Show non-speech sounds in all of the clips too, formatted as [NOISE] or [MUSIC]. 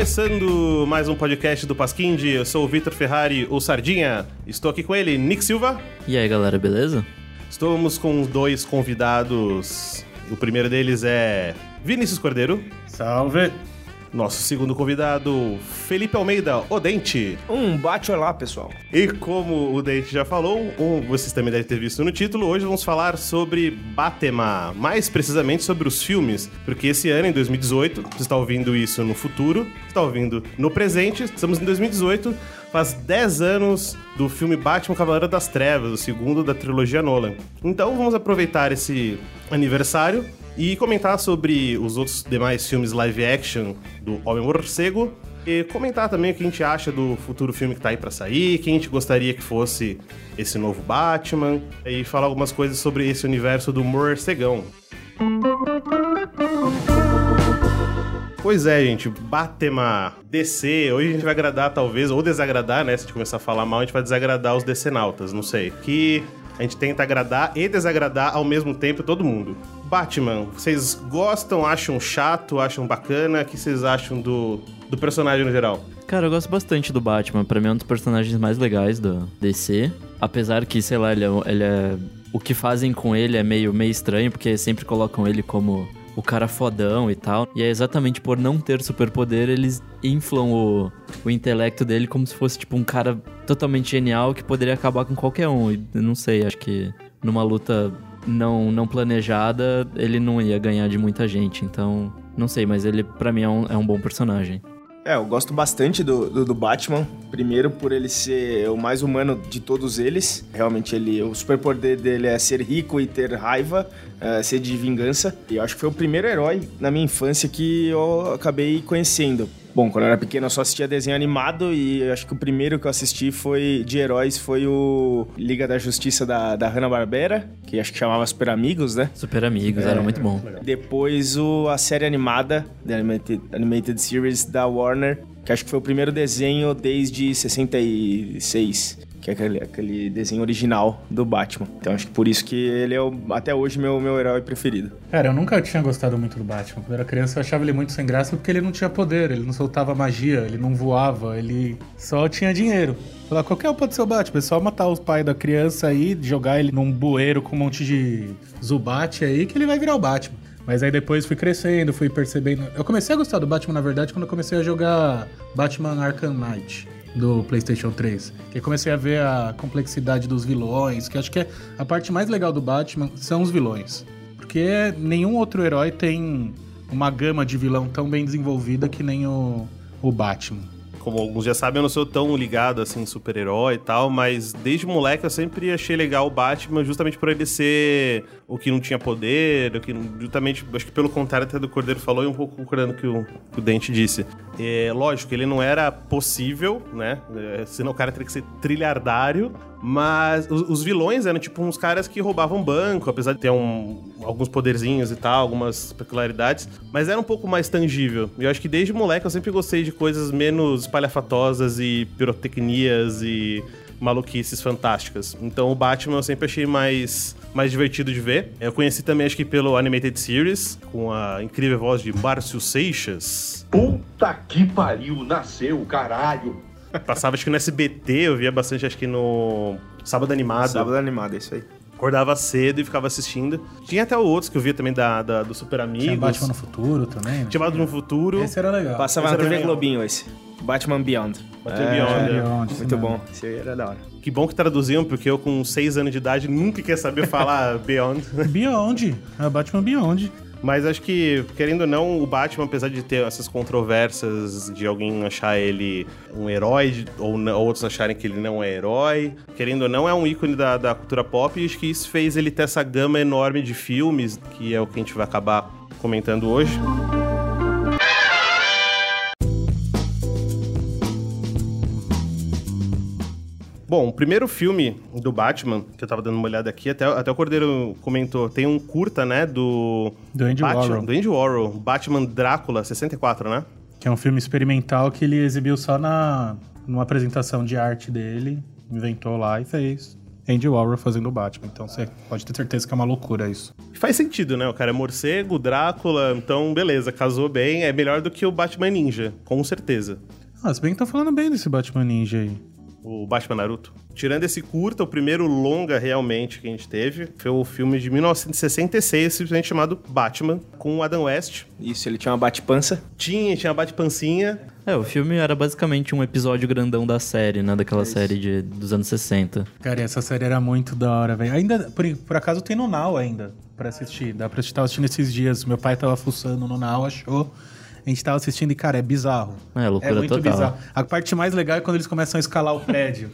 começando mais um podcast do Pasquinde. Eu sou o Vitor Ferrari, o Sardinha. Estou aqui com ele, Nick Silva. E aí, galera, beleza? Estamos com dois convidados. O primeiro deles é Vinícius Cordeiro. Salve! Nosso segundo convidado, Felipe Almeida, o Dente. Um bate olá, pessoal. E como o Dente já falou, um, vocês também devem ter visto no título, hoje vamos falar sobre Batema, mais precisamente sobre os filmes, porque esse ano, em 2018, você está ouvindo isso no futuro, está ouvindo no presente, estamos em 2018, faz 10 anos do filme Batman Cavaleiro das Trevas, o segundo da trilogia Nolan. Então vamos aproveitar esse aniversário e comentar sobre os outros demais filmes live action do Homem Morcego e comentar também o que a gente acha do futuro filme que tá aí para sair, quem a gente gostaria que fosse esse novo Batman e falar algumas coisas sobre esse universo do Morcegão. Pois é, gente, Batema, DC, hoje a gente vai agradar talvez, ou desagradar, né? Se a gente começar a falar mal, a gente vai desagradar os DC-nautas, não sei. Que a gente tenta agradar e desagradar ao mesmo tempo todo mundo. Batman, vocês gostam, acham chato, acham bacana? O que vocês acham do, do personagem no geral? Cara, eu gosto bastante do Batman. Pra mim é um dos personagens mais legais do DC. Apesar que, sei lá, ele é, ele é... O que fazem com ele é meio, meio estranho, porque sempre colocam ele como o cara fodão e tal. E é exatamente por não ter superpoder, eles inflam o, o intelecto dele como se fosse, tipo, um cara totalmente genial que poderia acabar com qualquer um. E não sei, acho que numa luta não, não planejada, ele não ia ganhar de muita gente. Então, não sei, mas ele para mim é um, é um bom personagem. É, eu gosto bastante do, do, do, Batman. Primeiro por ele ser o mais humano de todos eles. Realmente ele, o superpoder dele é ser rico e ter raiva, é, ser de vingança. E eu acho que foi o primeiro herói na minha infância que eu acabei conhecendo. Bom, quando eu era pequeno eu só assistia desenho animado e acho que o primeiro que eu assisti foi de heróis foi o Liga da Justiça da, da Hanna-Barbera, que acho que chamava Super Amigos, né? Super Amigos, é, era muito bom. Depois o, a série animada, The Animated, Animated Series da Warner, que acho que foi o primeiro desenho desde 66 que é aquele, aquele desenho original do Batman. Então acho que por isso que ele é o, até hoje meu, meu herói preferido. Cara, eu nunca tinha gostado muito do Batman. Quando eu era criança eu achava ele muito sem graça porque ele não tinha poder, ele não soltava magia, ele não voava, ele só tinha dinheiro. Falar, qualquer um pode ser o Batman, é só matar os pais da criança aí, jogar ele num bueiro com um monte de Zubat aí, que ele vai virar o Batman. Mas aí depois fui crescendo, fui percebendo. Eu comecei a gostar do Batman, na verdade, quando eu comecei a jogar Batman Arkham Knight do PlayStation 3. Que comecei a ver a complexidade dos vilões, que acho que é a parte mais legal do Batman são os vilões. Porque nenhum outro herói tem uma gama de vilão tão bem desenvolvida que nem o, o Batman como alguns já sabem, eu não sou tão ligado assim super-herói e tal, mas desde moleque eu sempre achei legal o Batman justamente por ele ser o que não tinha poder, o que justamente, acho que pelo contrário até do Cordeiro falou e um pouco concordando com o que o Dente disse. É, lógico, ele não era possível, né? É, senão o cara teria que ser trilhardário, mas os, os, vilões eram tipo uns caras que roubavam banco, apesar de ter um, alguns poderzinhos e tal, algumas peculiaridades, mas era um pouco mais tangível. E eu acho que desde moleque eu sempre gostei de coisas menos palhafatosas e pirotecnias e maluquices fantásticas. Então o Batman eu sempre achei mais, mais divertido de ver. Eu conheci também, acho que pelo Animated Series, com a incrível voz de Márcio Seixas. Puta que pariu, nasceu, caralho! Passava acho que no SBT, eu via bastante, acho que no Sábado Animado. Sábado Animado, é isso aí. Acordava cedo e ficava assistindo. Tinha até outros que eu via também da, da do Super Amigos. Tinha Batman no Futuro também. Né? Tinha Batman no Futuro. Esse era legal. Passava esse na TV Globinho esse. Batman Beyond. Batman é, Beyond. É. Beyond Muito bom. Esse aí era da hora. Que bom que traduziam, porque eu com 6 anos de idade nunca quer saber falar [LAUGHS] Beyond. Beyond. É Batman Beyond. Mas acho que, querendo ou não, o Batman, apesar de ter essas controvérsias de alguém achar ele um herói, ou, ou outros acharem que ele não é herói, querendo ou não, é um ícone da, da cultura pop e acho que isso fez ele ter essa gama enorme de filmes, que é o que a gente vai acabar comentando hoje. Bom, o primeiro filme do Batman, que eu tava dando uma olhada aqui, até, até o Cordeiro comentou, tem um curta, né, do... Do Andy Batman, Warhol. Do Andy Warhol, Batman Drácula, 64, né? Que é um filme experimental que ele exibiu só na numa apresentação de arte dele, inventou lá e fez. Andy Warhol fazendo o Batman. Então você pode ter certeza que é uma loucura isso. Faz sentido, né? O cara é morcego, Drácula, então beleza, casou bem. É melhor do que o Batman Ninja, com certeza. Ah, se bem que tá falando bem desse Batman Ninja aí. O Batman Naruto. Tirando esse curta, o primeiro longa realmente que a gente teve foi o filme de 1966, simplesmente chamado Batman, com o Adam West. Isso, ele tinha uma bate-pança. Tinha, tinha bate-pancinha. É, o filme era basicamente um episódio grandão da série, né? Daquela série de, dos anos 60. Cara, e essa série era muito da hora, velho. Ainda, por, por acaso, tem no Now ainda pra assistir. Dá pra estar assistindo esses dias. Meu pai tava fuçando no Now, achou. A gente tava assistindo e, cara, é bizarro. É, loucura É muito total. bizarro. A parte mais legal é quando eles começam a escalar o prédio.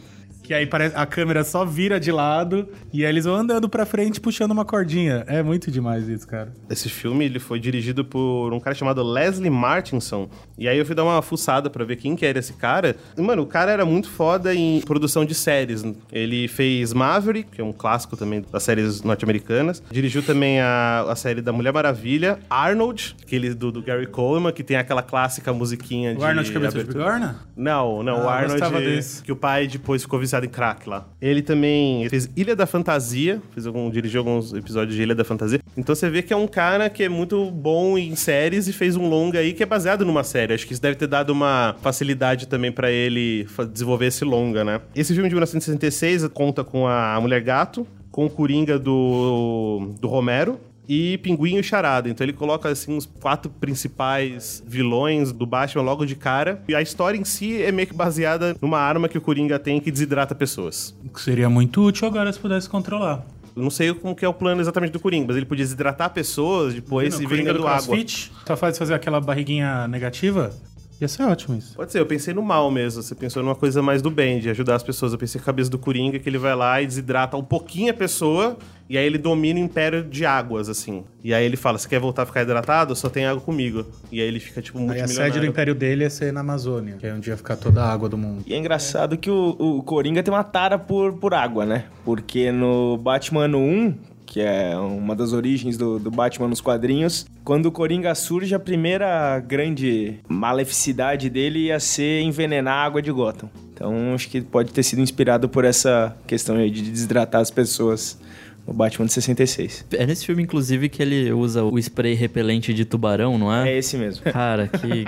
Que aí parece, a câmera só vira de lado e aí eles vão andando pra frente puxando uma cordinha. É muito demais isso, cara. Esse filme ele foi dirigido por um cara chamado Leslie Martinson. E aí eu fui dar uma fuçada pra ver quem que era esse cara. E, mano, o cara era muito foda em produção de séries. Ele fez Maverick, que é um clássico também das séries norte-americanas. Dirigiu também a, a série da Mulher Maravilha. Arnold, aquele do, do Gary Coleman, que tem aquela clássica musiquinha de O Arnold Cabeça de abertura. Bigorna? Não, não, Ah, o Arnold, que o pai depois ficou viciado em crack lá. Ele também fez Ilha da Fantasia, fez algum, dirigiu alguns episódios de Ilha da Fantasia. Então você vê que é um cara que é muito bom em séries e fez um longa aí que é baseado numa série. Acho que isso deve ter dado uma facilidade também pra ele desenvolver esse longa, né? Esse filme de 1966 conta com a Mulher Gato, com o Coringa do, do Romero, e Pinguim e Charada. Então ele coloca assim os quatro principais vilões do Batman logo de cara. E a história em si é meio que baseada numa arma que o Coringa tem que desidrata pessoas. O que seria muito útil agora se pudesse controlar. Eu não sei como que é o plano exatamente do Coringa, mas ele podia desidratar pessoas depois Não, e o Coringa vendendo do água. CrossFit, só faz fazer aquela barriguinha negativa. Ia ser ótimo isso. Pode ser, eu pensei no mal mesmo. Você pensou numa coisa mais do bem, de ajudar as pessoas. Eu pensei a cabeça do Coringa, que ele vai lá e desidrata um pouquinho a pessoa, e aí ele domina o império de águas, assim. E aí ele fala: Você quer voltar a ficar hidratado? Só tem água comigo. E aí ele fica, tipo, Aí a sede do Império dele ia ser na Amazônia, que é onde ia ficar toda a água do mundo. E é engraçado que o, o Coringa tem uma tara por, por água, né? Porque no Batman ano 1, que é uma das origens do, do Batman nos quadrinhos, quando o Coringa surge, a primeira grande maleficidade dele ia ser envenenar a água de Gotham. Então acho que pode ter sido inspirado por essa questão aí de desidratar as pessoas no Batman de 66. É nesse filme, inclusive, que ele usa o spray repelente de tubarão, não é? É esse mesmo. Cara, que.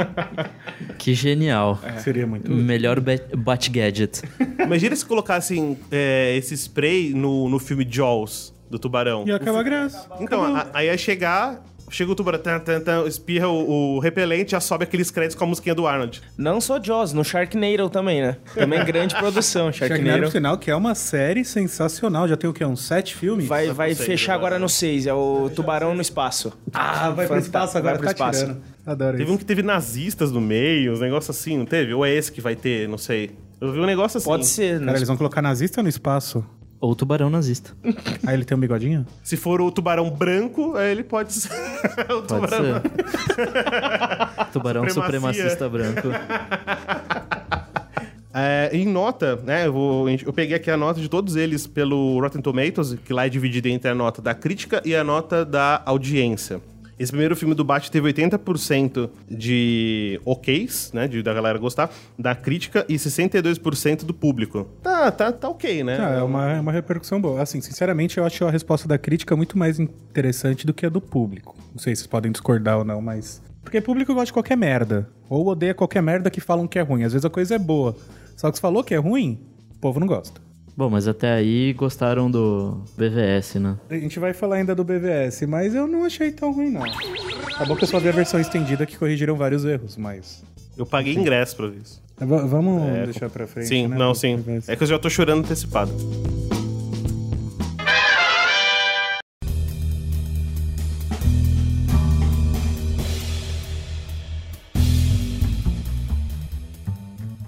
que genial. Seria muito. Melhor bat, bat gadget. Imagina se colocassem é, esse spray no, no filme Jaws, do tubarão. Ia acabar a graça. Então, a- aí ia chegar, chega o tubarão, tan, tan, tan, espirra o, o repelente, já sobe aqueles créditos com a musiquinha do Arnold. Não só Jaws, no Sharknado também, né? Também grande [LAUGHS] produção, Sharknado Sharknado. final, que é uma série sensacional. Já tem o quê? Uns sete filmes? Vai, vai seis fechar agora, no 6, é o Tubarão no Espaço. Ah, vai pro espaço agora, vai pro tá espaço. tirando. Adoro Teve isso. um que teve nazistas no meio, uns negócios assim, não teve? Ou é esse que vai ter, não sei. Eu vi um negócio assim. Pode ser, né? Cara, eles vão colocar nazista no espaço. Ou tubarão nazista. [LAUGHS] Aí ele tem um bigodinho? Se for o tubarão branco, aí ele pode ser. [LAUGHS] o Pode tubarão. ser. [LAUGHS] tubarão supremacista branco. É, em nota, né? Eu, vou- eu peguei aqui a nota de todos eles pelo Rotten Tomatoes, que lá é dividida entre a nota da crítica e a nota da audiência. Esse primeiro filme do Batman teve 80% de ok's, né? De, da galera gostar, da crítica e 62% do público. Tá, tá, tá ok, né? Ah, é uma, é uma repercussão boa. Assim, sinceramente, eu acho a resposta da crítica muito mais interessante do que a do público. Não sei se vocês podem discordar ou não, mas. Porque público gosta de qualquer merda. Ou odeia qualquer merda que falam que é ruim. Às vezes a coisa é boa. Só que se falou que é ruim, o povo não gosta. Bom, mas até aí gostaram do BVS, né? A gente vai falar ainda do BVS, mas eu não achei tão ruim, não. Tá bom que eu só vi a versão estendida que corrigiram vários erros, mas. Eu paguei ingresso pra ver isso. V- vamos deixar pra frente. Sim, né, não, sim. BVS. É que eu já tô chorando antecipado.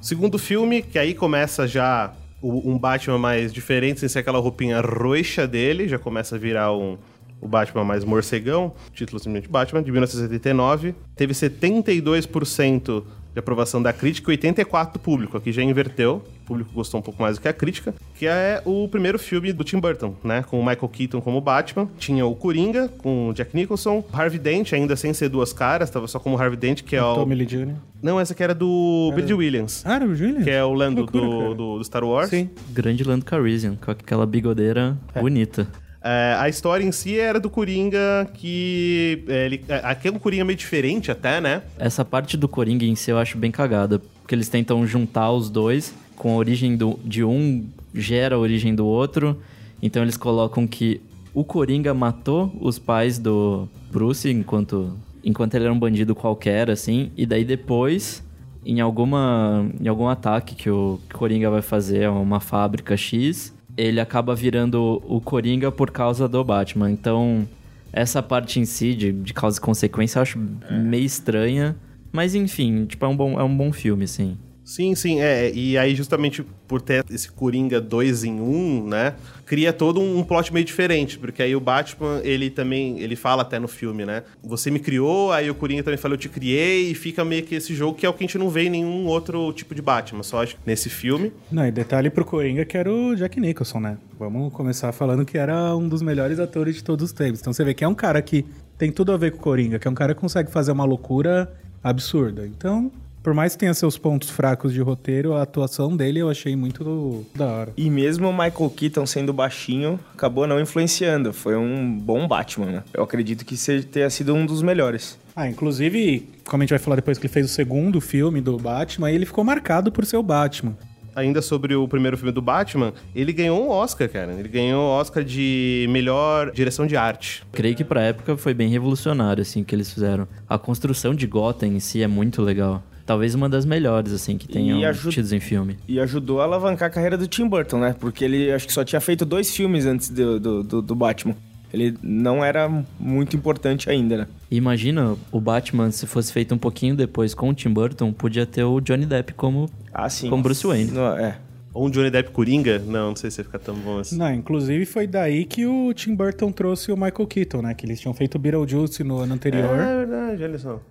Segundo filme, que aí começa já um Batman mais diferente, sem ser aquela roupinha roxa dele, já começa a virar um, o Batman mais morcegão, título simplesmente Batman, de 1979. Teve 72% de aprovação da crítica e 84% do público. Aqui já inverteu. O público gostou um pouco mais do que a crítica, que é o primeiro filme do Tim Burton, né? Com o Michael Keaton como Batman. Tinha o Coringa, com o Jack Nicholson, Harvey Dent, ainda sem ser duas caras, tava só como Harvey Dent, que é o... Tommy Lee Jones. Não, essa aqui era do Billy Williams. Ah, era o Julian? Que é o Lando loucura, do, do, do Star Wars. Sim. Grande Lando Calrissian, com aquela bigodeira bonita. É, a história em si era do Coringa que. é, ele, é, um Coringa meio diferente até, né? Essa parte do Coringa em si eu acho bem cagada, porque eles tentam juntar os dois, com a origem do, de um gera a origem do outro, então eles colocam que o Coringa matou os pais do Bruce enquanto, enquanto ele era um bandido qualquer, assim, e daí depois, em, alguma, em algum ataque que o Coringa vai fazer a uma fábrica X, ele acaba virando o Coringa por causa do Batman. Então, essa parte em si, de, de causa e consequência, eu acho meio estranha. Mas enfim, tipo, é um bom, é um bom filme, sim. Sim, sim, é. E aí, justamente por ter esse Coringa 2 em 1, um, né? Cria todo um plot meio diferente. Porque aí o Batman, ele também. Ele fala até no filme, né? Você me criou, aí o Coringa também fala, eu te criei, e fica meio que esse jogo que é o que a gente não vê em nenhum outro tipo de Batman, só acho nesse filme. Não, e detalhe pro Coringa que era o Jack Nicholson, né? Vamos começar falando que era um dos melhores atores de todos os tempos. Então você vê que é um cara que tem tudo a ver com o Coringa, que é um cara que consegue fazer uma loucura absurda. Então, por mais que tenha seus pontos fracos de roteiro, a atuação dele eu achei muito da hora. E mesmo o Michael Keaton sendo baixinho, acabou não influenciando. Foi um bom Batman, né? Eu acredito que seja, tenha sido um dos melhores. Ah, inclusive, como a gente vai falar depois que ele fez o segundo filme do Batman, ele ficou marcado por ser o Batman. Ainda sobre o primeiro filme do Batman, ele ganhou um Oscar, cara. Ele ganhou o Oscar de melhor direção de arte. Creio que pra época foi bem revolucionário, assim, que eles fizeram. A construção de Gotham em si é muito legal. Talvez uma das melhores, assim, que tenham ajuda- tidos em filme. E ajudou a alavancar a carreira do Tim Burton, né? Porque ele acho que só tinha feito dois filmes antes do, do, do- do Batman. Ele não era muito importante ainda, né? E imagina, o Batman, se fosse feito um pouquinho depois com o Tim Burton, podia ter o Johnny Depp como... Ah, sim. Com Bruce Wayne. Não, é. Ou um Johnny Depp Coringa? Não, não sei se ia ficar tão bom assim. Não, inclusive foi daí que o Tim Burton trouxe o Michael Keaton, né? Que eles tinham feito o Beetlejuice no ano anterior. É verdade, olha só.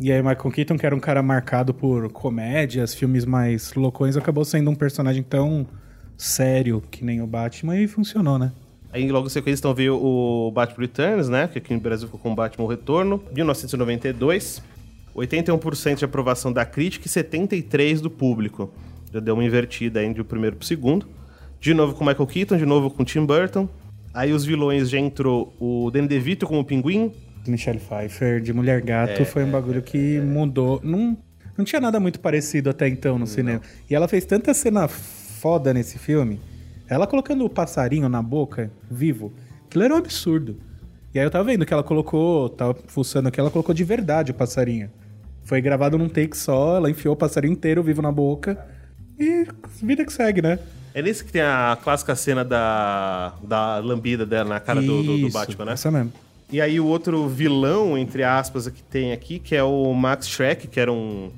E aí Michael Keaton, que era um cara marcado por comédias, filmes mais loucões, acabou sendo um personagem tão sério que nem o Batman e funcionou, né? Aí logo em sequência então veio o Batman Returns, né? Que aqui no Brasil ficou com o Batman Retorno, 1992. 81% de aprovação da crítica e 73% do público. Já deu uma invertida aí de o primeiro pro segundo. De novo com Michael Keaton, de novo com Tim Burton. Aí os vilões já entrou o Danny DeVito como Pinguim. Michelle Pfeiffer de Mulher Gato foi um bagulho que mudou. Não, não tinha nada muito parecido até então no cinema. E ela fez tanta cena foda nesse filme. Ela colocando o passarinho na boca, vivo, aquilo era um absurdo. E aí eu tava vendo que ela colocou, tava fuçando aqui, ela colocou de verdade o passarinho. Foi gravado num take só, ela enfiou o passarinho inteiro vivo na boca. E vida que segue, né? É nesse que tem a clássica cena da, da lambida dela na cara do, do- do Isso, Batman, né? Essa mesmo. E aí o outro vilão, entre aspas, que tem aqui, que é o Max Shrek, que era um,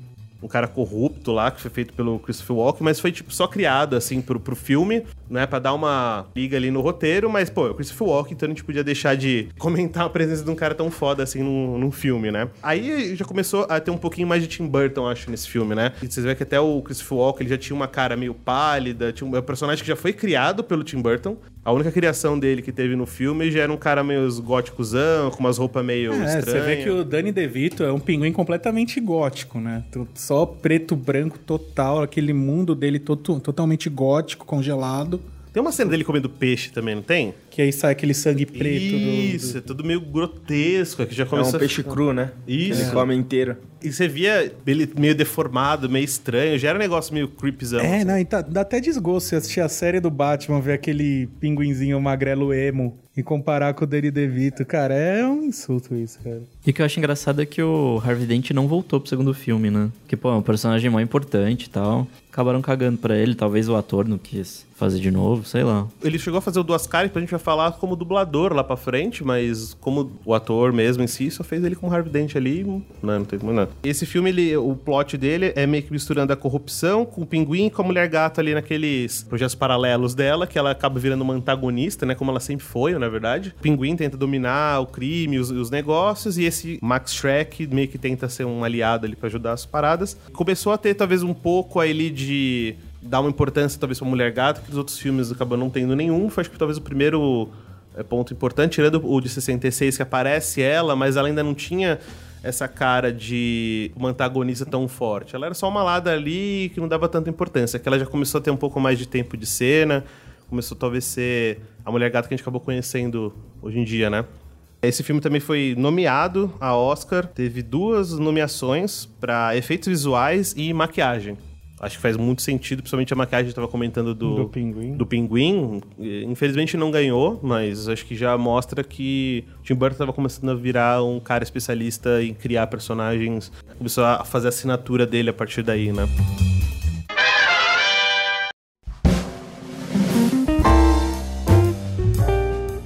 um cara corrupto lá, que foi feito pelo Christopher Walken, mas foi tipo só criado assim pro, pro filme, né, Pra dar uma liga ali no roteiro, mas pô, é o Christopher Walken, então a gente podia deixar de comentar a presença de um cara tão foda assim num, num filme, né? Aí já começou a ter um pouquinho mais de Tim Burton, acho, nesse filme, né? E vocês veem que até o Christopher Walken, ele já tinha uma cara meio pálida, tinha um, é um personagem que já foi criado pelo Tim Burton. A única criação dele que teve no filme já era um cara meio góticozão, com umas roupas meio É, estranhas. você vê que o Danny DeVito é um pinguim completamente gótico, né? Tu- Só preto, branco, total, aquele mundo dele to- totalmente gótico, congelado. Tem uma cena dele comendo peixe também, não tem? Que aí sai aquele sangue preto. do- Isso, do- é tudo meio grotesco, que já É começou um a peixe ficar- cru, né? Isso. Ele come inteiro. E você via ele meio deformado, meio estranho, já era um negócio meio creepyzão. É, assim. não, e tá- dá até desgosto você assistir a série do Batman, ver aquele pinguinzinho magrelo emo e comparar com o Danny DeVito. Cara, é um insulto isso, cara. E o que eu acho engraçado é que o Harvey Dent não voltou pro segundo filme, né? Que, pô, é um personagem mó importante e tal. Acabaram cagando pra ele, talvez o ator não quis fazer de novo, sei lá. Ele chegou a fazer o Duas Caras, a gente vai falar como dublador lá pra frente, mas como o ator mesmo em si, só fez ele com o Harvey Dent ali, não, não tem muito nada. Esse filme, ele, o plot dele é meio que misturando a corrupção com o pinguim e com a mulher gato ali naqueles projetos paralelos dela, que ela acaba virando uma antagonista, né, como ela sempre foi, na verdade. O pinguim tenta dominar o crime, os, os negócios, e esse Max Shrek meio que tenta ser um aliado ali pra ajudar as paradas. Começou a ter talvez um pouco ali de dar uma importância talvez pra Mulher Gato, que os outros filmes acabam não tendo nenhum. Foi acho que talvez o primeiro é, ponto importante, tirando o de 66, que aparece ela, mas ela ainda não tinha essa cara de uma antagonista tão forte. Ela era só uma lada ali que não dava tanta importância, que ela já começou a ter um pouco mais de tempo de cena, começou talvez ser a mulher gata que a gente acabou conhecendo hoje em dia, né? Esse filme também foi nomeado a Oscar, teve duas nomeações para efeitos visuais e maquiagem. Acho que faz muito sentido, principalmente a maquiagem que estava comentando do, Do pinguim. do Pinguim. Infelizmente não ganhou, mas acho que já mostra que o Tim Burton estava começando a virar um cara especialista em criar personagens. Começou a fazer a assinatura dele a partir daí, né?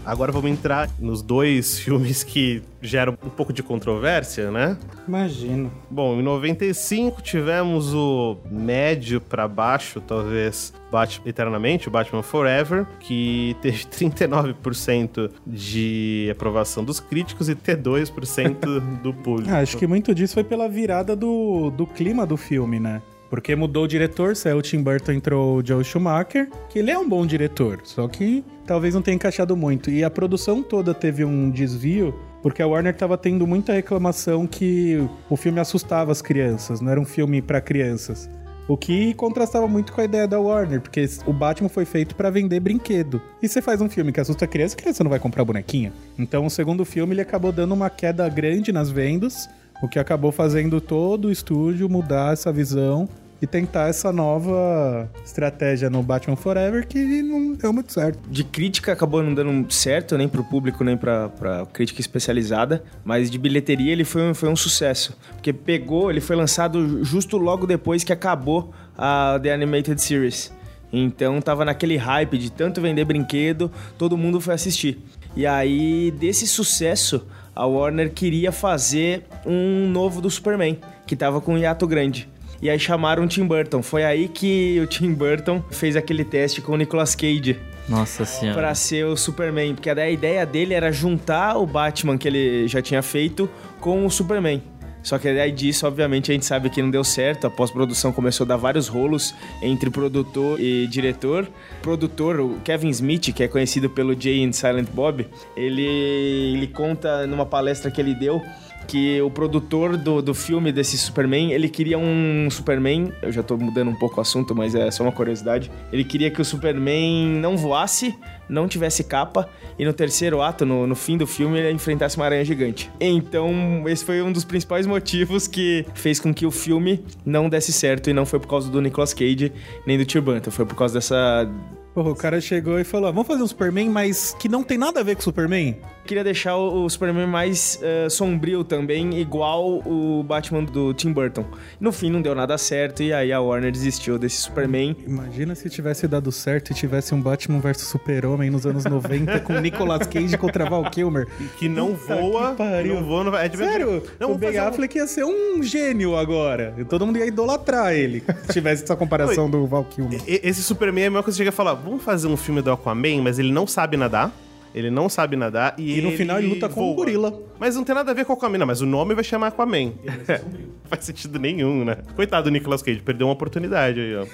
Agora vamos entrar nos dois [LAUGHS] filmes que geram um pouco de controvérsia, né? Imagino. Bom, em 95 tivemos o médio pra baixo, talvez, Batman Eternamente, o Batman Forever, que [LAUGHS] teve 39% de aprovação dos críticos e T2% [LAUGHS] do público. Ah, acho que muito disso foi pela virada do, do clima do filme, né? Porque mudou o diretor, saiu o Tim Burton, entrou o Joe Schumacher, que ele é um bom diretor, só que talvez não tenha encaixado muito. E a produção toda teve um desvio, porque a Warner tava tendo muita reclamação que o filme assustava as crianças, não era um filme pra crianças. O que contrastava muito com a ideia da Warner, porque o Batman foi feito pra vender brinquedo. E você faz um filme que assusta a criança, a criança não vai comprar bonequinha. Então o segundo filme ele acabou dando uma queda grande nas vendas, o que acabou fazendo todo o estúdio mudar essa visão e tentar essa nova estratégia no Batman Forever que não deu muito certo. De crítica acabou não dando certo, nem pro público, nem pra, pra crítica especializada. Mas de bilheteria ele foi, foi um sucesso. Porque pegou, ele foi lançado justo logo depois que acabou a The Animated Series. Então tava naquele hype de tanto vender brinquedo, todo mundo foi assistir. E aí, desse sucesso, a Warner queria fazer um novo do Superman, que tava com um hiato grande. E aí chamaram o Tim Burton. Foi aí que o Tim Burton fez aquele teste com o Nicolas Cage Nossa senhora. pra ser o Superman, porque a ideia dele era juntar o Batman que ele já tinha feito com o Superman. Só que aí disso, obviamente, a gente sabe que não deu certo. A pós-produção começou a dar vários rolos entre produtor e diretor. Produtor, o Kevin Smith, que é conhecido pelo Jay and Silent Bob, ele, ele conta numa palestra que ele deu que o produtor do, do filme desse Superman, ele queria um Superman, eu já tô mudando um pouco o assunto, mas é só uma curiosidade. Ele queria que o Superman não voasse, não tivesse capa, e no terceiro ato, no, no fim do filme, ele enfrentasse uma aranha gigante. Então, esse foi um dos principais motivos que fez com que o filme não desse certo, e não foi por causa do Nicolas Cage, nem do Burton, foi por causa dessa... Porra, o cara chegou e falou: "Ah, vamos fazer um Superman, mas que não tem nada a ver com o Superman. Queria deixar o o Superman mais eh, sombrio também, igual o Batman do Tim Burton. No fim, não deu nada certo, e aí a Warner desistiu desse Superman. Imagina se tivesse dado certo e tivesse um Batman vs Super-Homem nos anos 90 com [LAUGHS] Nicolas Cage contra Val Kilmer. Que não Puta voa, que pariu. não voa, não vai... É. Sério? Não, o Ben fazer um- Affleck ia ser um gênio agora. E todo mundo ia idolatrar ele. Se tivesse essa comparação do Val Kilmer. E- Esse Superman é a mesma coisa que você chega a falar, vamos fazer um filme do Aquaman, mas ele não sabe nadar. Ele não sabe nadar e, E no final ele luta com um voa. gorila. Mas não tem nada a ver com o Aquaman, não, mas o nome vai chamar Aquaman. Não [LAUGHS] faz sentido nenhum, né? Coitado do Nicolas Cage, perdeu uma oportunidade aí, ó.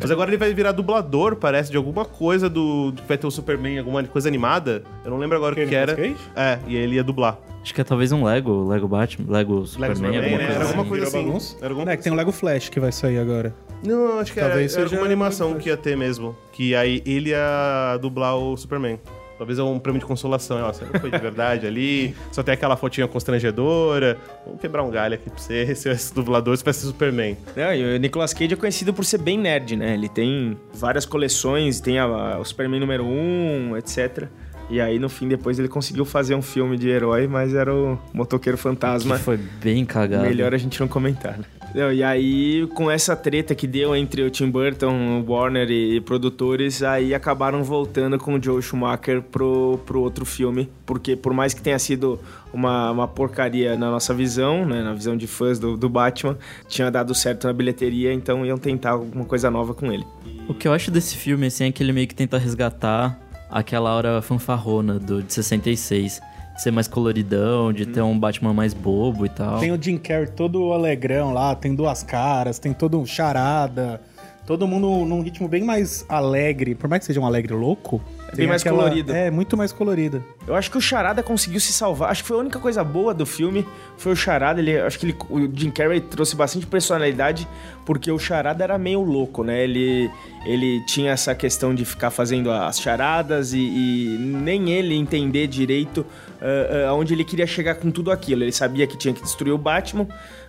mas agora ele vai virar dublador, parece, de alguma coisa do. que vai ter o Superman, alguma coisa animada. Eu não lembro agora o que, que era. Nicolas É, e ele ia dublar. Acho que é talvez um Lego, Lego Batman, Lego Superman, Superman, alguma né? coisa Era assim. alguma coisa Virou assim. bagunça? Era alguma É, que tem o Lego Flash que vai sair agora. Não, acho que era, Talvez era seja alguma animação que ia ter mesmo. Que aí ele ia dublar o Superman. Talvez é um prêmio de consolação. Ó, você não foi de verdade ali. Só tem aquela fotinha constrangedora. Vamos quebrar um galho aqui pra você. [LAUGHS] Se esse dublador, você vai ser Superman. Não, e o Nicolas Cage é conhecido por ser bem nerd, né? Ele tem várias coleções, tem a- o Superman número 1, etc. E aí, no fim, depois ele conseguiu fazer um filme de herói, mas era o Motoqueiro Fantasma. Que foi bem cagado. Melhor a gente não comentar, né? Não, e aí, com essa treta que deu entre o Tim Burton, o Warner e produtores, aí acabaram voltando com o Joe Schumacher pro, pro outro filme. Porque por mais que tenha sido uma, uma porcaria na nossa visão, né? Na visão de fãs do, do Batman, tinha dado certo na bilheteria, então iam tentar alguma coisa nova com ele. O que eu acho desse filme, assim, é que ele meio que tenta resgatar aquela hora fanfarrona do, de 66. Ser mais coloridão, de ter um Batman mais bobo e tal. Tem o Jim Carrey todo alegrão lá, tem duas caras, tem todo um charada, todo mundo num ritmo bem mais alegre. Por mais que seja um alegre louco. Bem tem mais colorido. É, muito mais colorida. Eu acho que o Charada conseguiu se salvar. Acho que foi a única coisa boa do filme. Foi o Charada. Ele, acho que ele, o Jim Carrey trouxe bastante personalidade, porque o Charada era meio louco, né? Ele, ele tinha essa questão de ficar fazendo as charadas e, e nem ele entender direito uh, uh, aonde ele queria chegar com tudo aquilo. Ele sabia que tinha que destruir o Batman,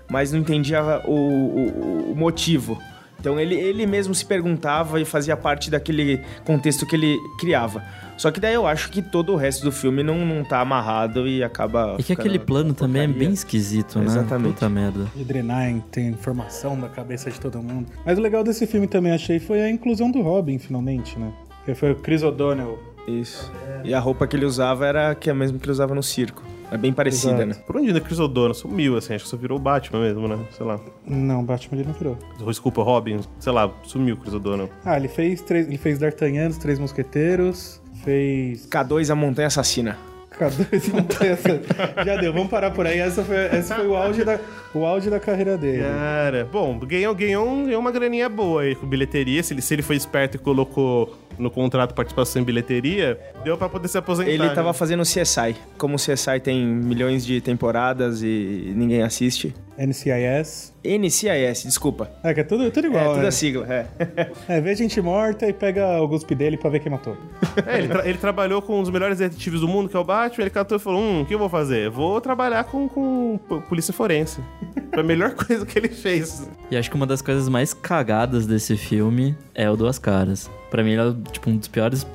mas não entendia o, o, o motivo. Então ele, ele mesmo se perguntava e fazia parte daquele contexto que ele criava. Só que daí eu acho que todo o resto do filme não, não tá amarrado e acaba. E que ficando aquele plano também é bem esquisito, né? Exatamente. Puta merda. De drenar, tem informação da cabeça de todo mundo. Mas o legal desse filme também achei foi a inclusão do Robin, finalmente, né? Que foi o Chris O'Donnell. Isso. E a roupa que ele usava era que é a mesma que ele usava no circo. É bem parecida, Exato. né? Por onde anda Chris O'Donnell? Sumiu, assim, acho que só virou o Batman mesmo, né? Sei lá. Não, Batman ele não virou. Desculpa, Robin, sei lá, sumiu o Chris O'Donnell. Ah, ele fez três, ele fez D'Artagnan, os Três Mosqueteiros, fez K2 a montanha assassina. K2 Montanha Assassina. Já deu, vamos parar por aí. Essa foi, esse foi o auge da, o auge da carreira dele. Cara, bom, ganhou, ganhou, ganhou uma graninha boa aí com bilheteria. Se ele, se ele foi esperto e colocou no contrato participação em bilheteria, deu pra poder se aposentar. Ele tava né? fazendo CSI. Como o CSI tem milhões de temporadas e ninguém assiste. NCIS. NCIS, desculpa. É, que é tudo, tudo É, igual, tudo né? a sigla, é. É, vê gente morta e pega o guspe dele pra ver quem matou. É, ele, tra- ele trabalhou com um dos melhores detetives do mundo, que é o Batman. Ele catou e falou: Hum, o que eu vou fazer? Vou trabalhar com, com po- polícia forense. Foi a melhor [LAUGHS] coisa que ele fez. E acho que uma das coisas mais cagadas desse filme é o Duas Caras. Pra mim, ele é tipo um dos piores,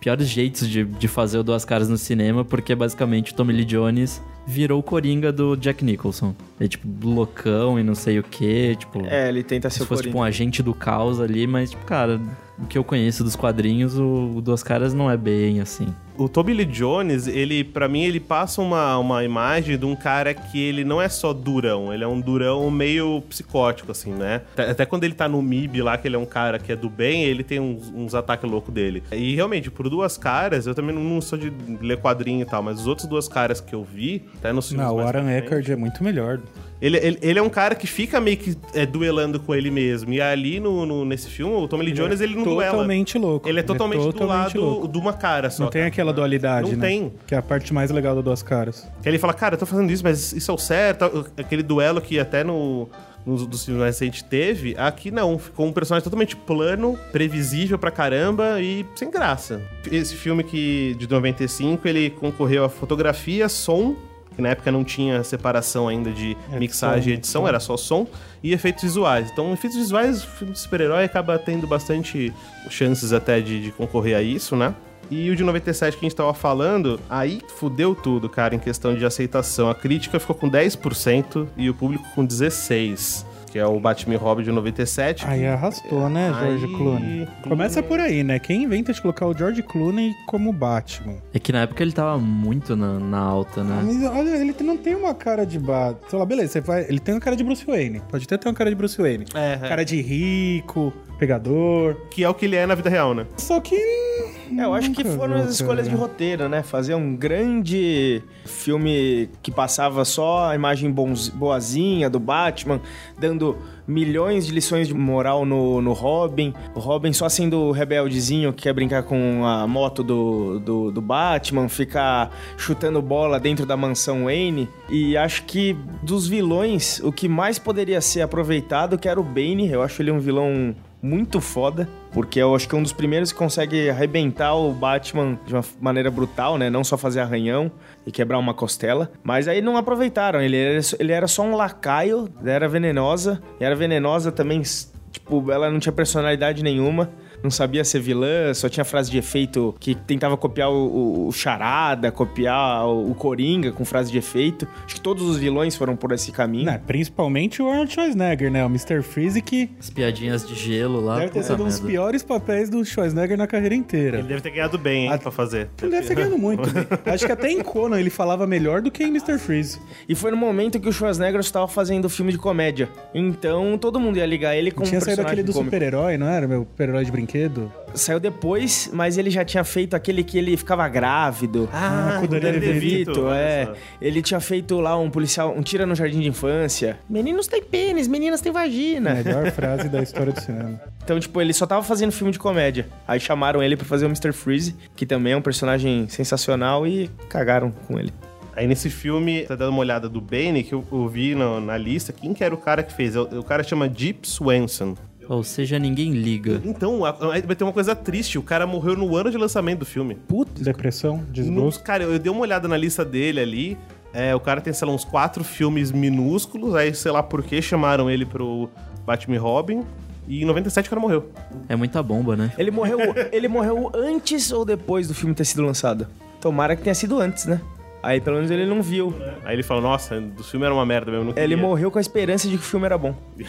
piores jeitos de, de fazer o Duas Caras no cinema, porque basicamente o Tommy Lee Jones virou o Coringa do Jack Nicholson. É tipo loucão e não sei o que, tipo... É, ele tenta ser se o fosse tipo um Coringa. agente do caos ali, mas tipo, cara, o que eu conheço dos quadrinhos, o, o Duas Caras não é bem assim. O Toby Lee Jones, ele, para mim, ele passa uma, uma imagem de um cara que ele não é só durão, ele é um durão meio psicótico, assim, né? Até, quando ele tá no MIB lá, que ele é um cara que é do bem, ele tem uns, uns ataques loucos dele. E realmente, por duas caras, eu também não, não sou de ler quadrinho e tal, mas os outros duas caras que eu vi, até nos filmes Não, o Aaron Eckhart é muito melhor. Ele, ele, ele é um cara que fica meio que é, duelando com ele mesmo. E ali no, no- nesse filme, o Tommy Lee Jones, ele não duela. Totalmente louco. Ele é totalmente, do totalmente lado louco. de uma cara só. Não tem cara. aquela dualidade, Não né? tem. Que é a parte mais legal do Duas Caras. Que ele fala, cara, eu tô fazendo isso, mas isso é o certo. Aquele duelo que até no, nos dos filmes mais recentes teve, aqui não. Ficou um personagem totalmente plano, previsível pra caramba e sem graça. Esse filme que de 95, ele concorreu a fotografia, som, que na época não tinha separação ainda de mixagem e edição, som. era só som, e efeitos visuais. Então, efeitos visuais, o filme de super-herói acaba tendo bastante chances até de, de concorrer a isso, né? E o de 97 que a gente tava falando, aí fudeu tudo, cara, em questão de aceitação. A crítica ficou com 10% e o público com 16%, que é o Batman Robin de 97. Aí arrastou, né, George Aí- Clooney? Começa por aí, né? Quem inventa de colocar o George Clooney como Batman? É que na época ele tava muito na, na alta, né? Mas olha, ele não tem uma cara de Batman. Sei lá, beleza, você vai... ele tem uma cara de Bruce Wayne. Pode até ter uma cara de Bruce Wayne. É, é. Cara de rico, pegador. Que é o que ele é na vida real, né? Só que. É, eu acho que foram as escolhas de roteiro, né? Fazer um grande filme que passava só a imagem boazinha do Batman, dando milhões de lições de moral no, no Robin. O Robin só sendo o rebeldezinho que quer brincar com a moto do, do, do Batman, ficar chutando bola dentro da mansão Wayne. E acho que dos vilões, o que mais poderia ser aproveitado que era o Bane. Eu acho ele um vilão muito foda, porque eu acho que é um dos primeiros que consegue arrebentar o Batman de uma maneira brutal, né? Não só fazer arranhão e quebrar uma costela. Mas aí não aproveitaram, ele era, ele era só um lacaio, era venenosa, e era venenosa também, tipo, ela não tinha personalidade nenhuma. Não sabia ser vilã, só tinha frase de efeito que tentava copiar o, o- o Charada, copiar o, o Coringa com frase de efeito. Acho que todos os vilões foram por esse caminho. Né, principalmente o Arnold Schwarzenegger, né? O Mr. Freeze, que As piadinhas de gelo lá. deve ter sido um dos piores papéis do Schwarzenegger na carreira inteira. Ele deve ter ganhado bem, hein, Ah, pra fazer. Ele deve ter ganhado muito. [LAUGHS] Acho que até em Conan ele falava melhor do que em Mr. Freeze. E foi no momento que o Schwarzenegger estava fazendo filme de comédia. Então todo mundo ia ligar ele como Tinha um saído aquele do super-herói, não era? Meu super-herói de brinquedo. Brinquedo? Saiu depois, mas ele já tinha feito aquele que ele ficava grávido. Ah, com o Danny DeVito, é. Ele tinha feito lá um policial, um tira no jardim de infância. Meninos têm pênis, meninas têm vagina. Melhor frase da história do cinema. Então, tipo, ele só tava fazendo filme de comédia. Aí chamaram ele pra fazer o Mr. Freeze, que também é um personagem sensacional, e cagaram com ele. Aí nesse filme, tá dando uma olhada do Bane, que eu, eu vi no- na lista, quem que era o cara que fez? O, o cara chama Deep Swenson. Ou seja, ninguém liga. Então, vai ter uma coisa triste, o cara morreu no ano de lançamento do filme. Putz, Depressão, desgosto. cara, eu dei uma olhada na lista dele ali. É, o cara tem, sei lá, uns quatro filmes minúsculos. Aí, sei lá por que chamaram ele pro Batman e Robin. E em 97 o cara morreu. É muita bomba, né? ele morreu, ele morreu antes ou depois do filme ter sido lançado? Tomara que tenha sido antes, né? Aí pelo menos ele não viu. Aí ele falou, nossa, o filme era uma merda mesmo. Ele queria." morreu com a esperança de que o filme era bom. [LAUGHS]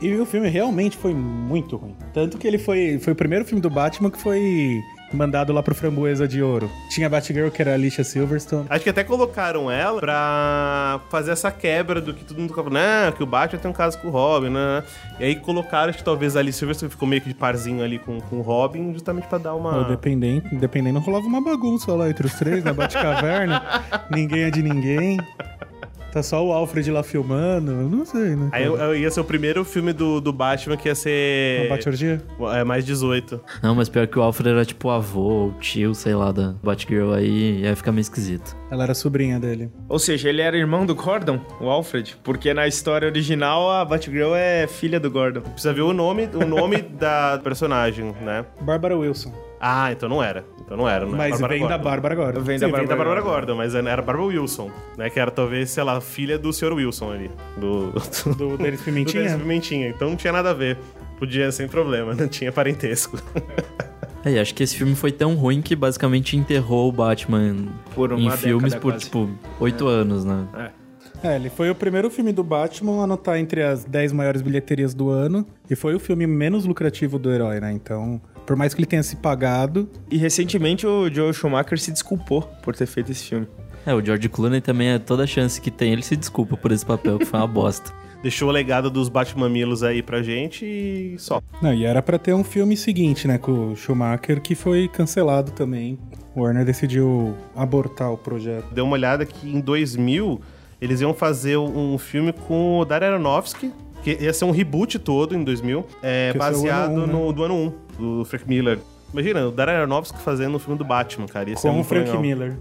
E o filme realmente foi muito ruim. Tanto que ele foi, foi o primeiro filme do Batman que foi mandado lá pro Framboesa de Ouro. Tinha a Batgirl, que era a Alicia Silverstone. Acho que até colocaram ela pra fazer essa quebra do que todo mundo ficava, né? Que o Batman tem um caso com o Robin, né? E aí colocaram, acho que talvez a Alice Silverstone ficou meio que de parzinho ali com, com o Robin, justamente pra dar uma. Dependendo, dependendo, rolava uma bagunça lá entre os três, na Batcaverna. [LAUGHS] ninguém é de ninguém. Tá só o Alfred lá filmando, eu não sei, né? Aí eu- eu ia ser o primeiro filme do, do Batman que ia Uma ser. Bate-orgia? É, mais 18. Não, mas pior que o Alfred era tipo o avô ou tio, sei lá, da Batgirl aí, ia ficar meio esquisito. Ela era sobrinha dele. Ou seja, ele era irmão do Gordon, o Alfred. Porque na história original a Batgirl é filha do Gordon. Precisa ver o nome, o nome [LAUGHS] da personagem, né? Bárbara Wilson. Ah, então não era. Então não era. Não Mas Bárbara vem da Gordon. Bárbara agora. Vem Sim, da vem da Bárbara Gordon, mas era Bárbara Wilson, né? Que era talvez, sei lá, filha do Sr. Wilson ali. Do. [LAUGHS] Do Denis [LAUGHS] do Pimentinha? Denis Pimentinha. Então não tinha nada a ver. Podia sem problema, [LAUGHS] não tinha parentesco. É, e acho que esse filme foi tão ruim que basicamente enterrou o Batman Por uma em década filmes por, quase. tipo, oito anos, né? É, ele foi o primeiro filme do Batman a anotar entre as 10 maiores bilheterias do ano. E foi o filme menos lucrativo do herói, né? Então, por mais que ele tenha se pagado, E recentemente o Joel Schumacher se desculpou por ter feito esse filme. É, o George Clooney também é toda a chance que tem, ele se desculpa por esse papel, que foi uma bosta. [LAUGHS] Deixou o legado dos Batmamilos aí pra gente e só. Não, e era pra ter um filme seguinte, né, com o Schumacher, que foi cancelado também. O Warner decidiu abortar o projeto. Deu uma olhada que em 2000 eles iam fazer um filme com o Darren Aronofsky, que ia ser um reboot todo em 2000, é, é o baseado ano um, né? no do ano 1, do Frank Miller. Imagina, o Darren Aronofsky fazendo um filme do Batman, cara. Ia ser Com o Frank legal. Miller.